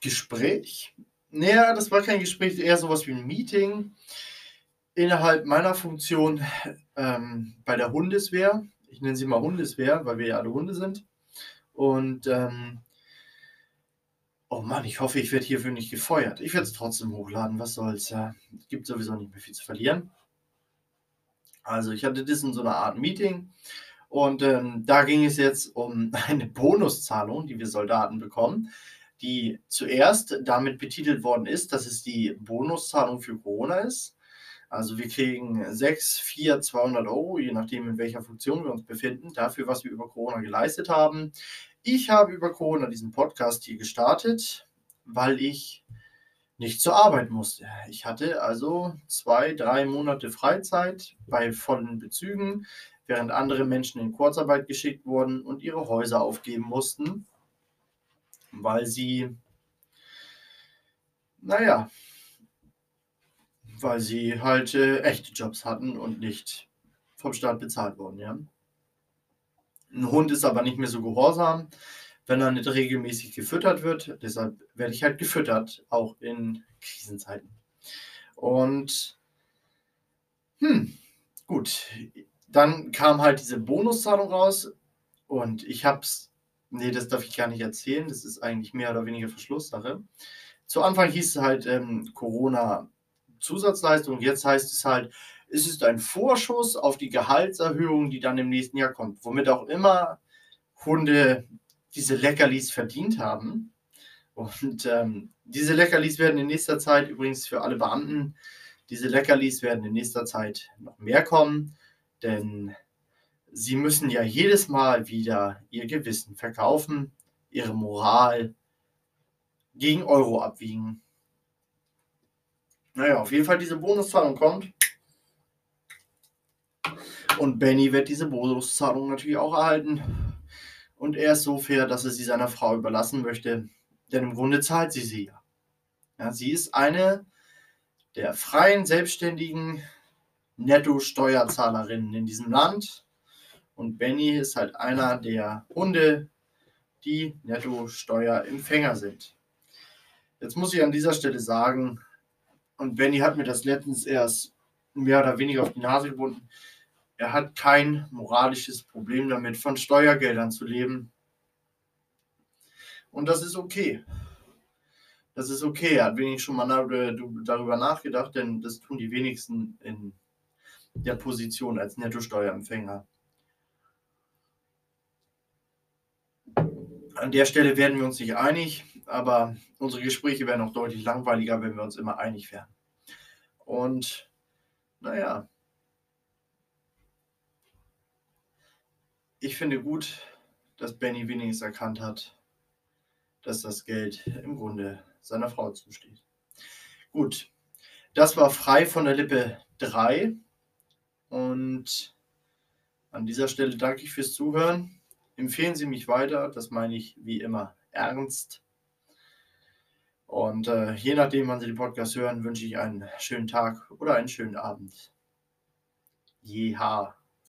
Gespräch. Naja, das war kein Gespräch, eher sowas wie ein Meeting innerhalb meiner Funktion ähm, bei der Hundeswehr. Ich nenne sie mal Hundeswehr, weil wir ja alle Hunde sind. Und ähm, oh Mann, ich hoffe, ich werde hierfür nicht gefeuert. Ich werde es trotzdem hochladen. Was soll's? Ja, es gibt sowieso nicht mehr viel zu verlieren. Also ich hatte das in so einer Art Meeting und ähm, da ging es jetzt um *laughs* eine Bonuszahlung, die wir Soldaten bekommen, die zuerst damit betitelt worden ist, dass es die Bonuszahlung für Corona ist. Also wir kriegen 6, 4, 200 Euro, je nachdem, in welcher Funktion wir uns befinden, dafür, was wir über Corona geleistet haben. Ich habe über Corona diesen Podcast hier gestartet, weil ich nicht zur Arbeit musste. Ich hatte also zwei, drei Monate Freizeit bei vollen Bezügen, während andere Menschen in Kurzarbeit geschickt wurden und ihre Häuser aufgeben mussten, weil sie, naja, weil sie halt äh, echte Jobs hatten und nicht vom Staat bezahlt wurden, ja. Ein Hund ist aber nicht mehr so gehorsam, wenn er nicht regelmäßig gefüttert wird. Deshalb werde ich halt gefüttert, auch in Krisenzeiten. Und hm, gut, dann kam halt diese Bonuszahlung raus und ich hab's, nee, das darf ich gar nicht erzählen, das ist eigentlich mehr oder weniger Verschlusssache. Zu Anfang hieß es halt ähm, Corona Zusatzleistung. Jetzt heißt es halt, es ist ein Vorschuss auf die Gehaltserhöhung, die dann im nächsten Jahr kommt. Womit auch immer Hunde diese Leckerlis verdient haben. Und ähm, diese Leckerlis werden in nächster Zeit, übrigens für alle Beamten, diese Leckerlis werden in nächster Zeit noch mehr kommen, denn sie müssen ja jedes Mal wieder ihr Gewissen verkaufen, ihre Moral gegen Euro abwiegen. Naja, auf jeden Fall diese Bonuszahlung kommt. Und Benny wird diese Bonuszahlung natürlich auch erhalten. Und er ist so fair, dass er sie seiner Frau überlassen möchte. Denn im Grunde zahlt sie sie ja. ja sie ist eine der freien, selbstständigen Netto-Steuerzahlerinnen in diesem Land. Und Benny ist halt einer der Hunde, die Netto-Steuerempfänger sind. Jetzt muss ich an dieser Stelle sagen, und Benny hat mir das letztens erst mehr oder weniger auf die Nase gebunden. Er hat kein moralisches Problem damit, von Steuergeldern zu leben. Und das ist okay. Das ist okay. Er hat wenigstens schon mal darüber nachgedacht, denn das tun die wenigsten in der Position als Nettosteuerempfänger. An der Stelle werden wir uns nicht einig, aber unsere Gespräche wären auch deutlich langweiliger, wenn wir uns immer einig wären. Und naja, ich finde gut, dass Benny wenigstens erkannt hat, dass das Geld im Grunde seiner Frau zusteht. Gut, das war frei von der Lippe 3 und An dieser Stelle danke ich fürs Zuhören. Empfehlen Sie mich weiter, das meine ich wie immer ernst. Und äh, je nachdem, wann Sie den Podcast hören, wünsche ich einen schönen Tag oder einen schönen Abend. Jeha.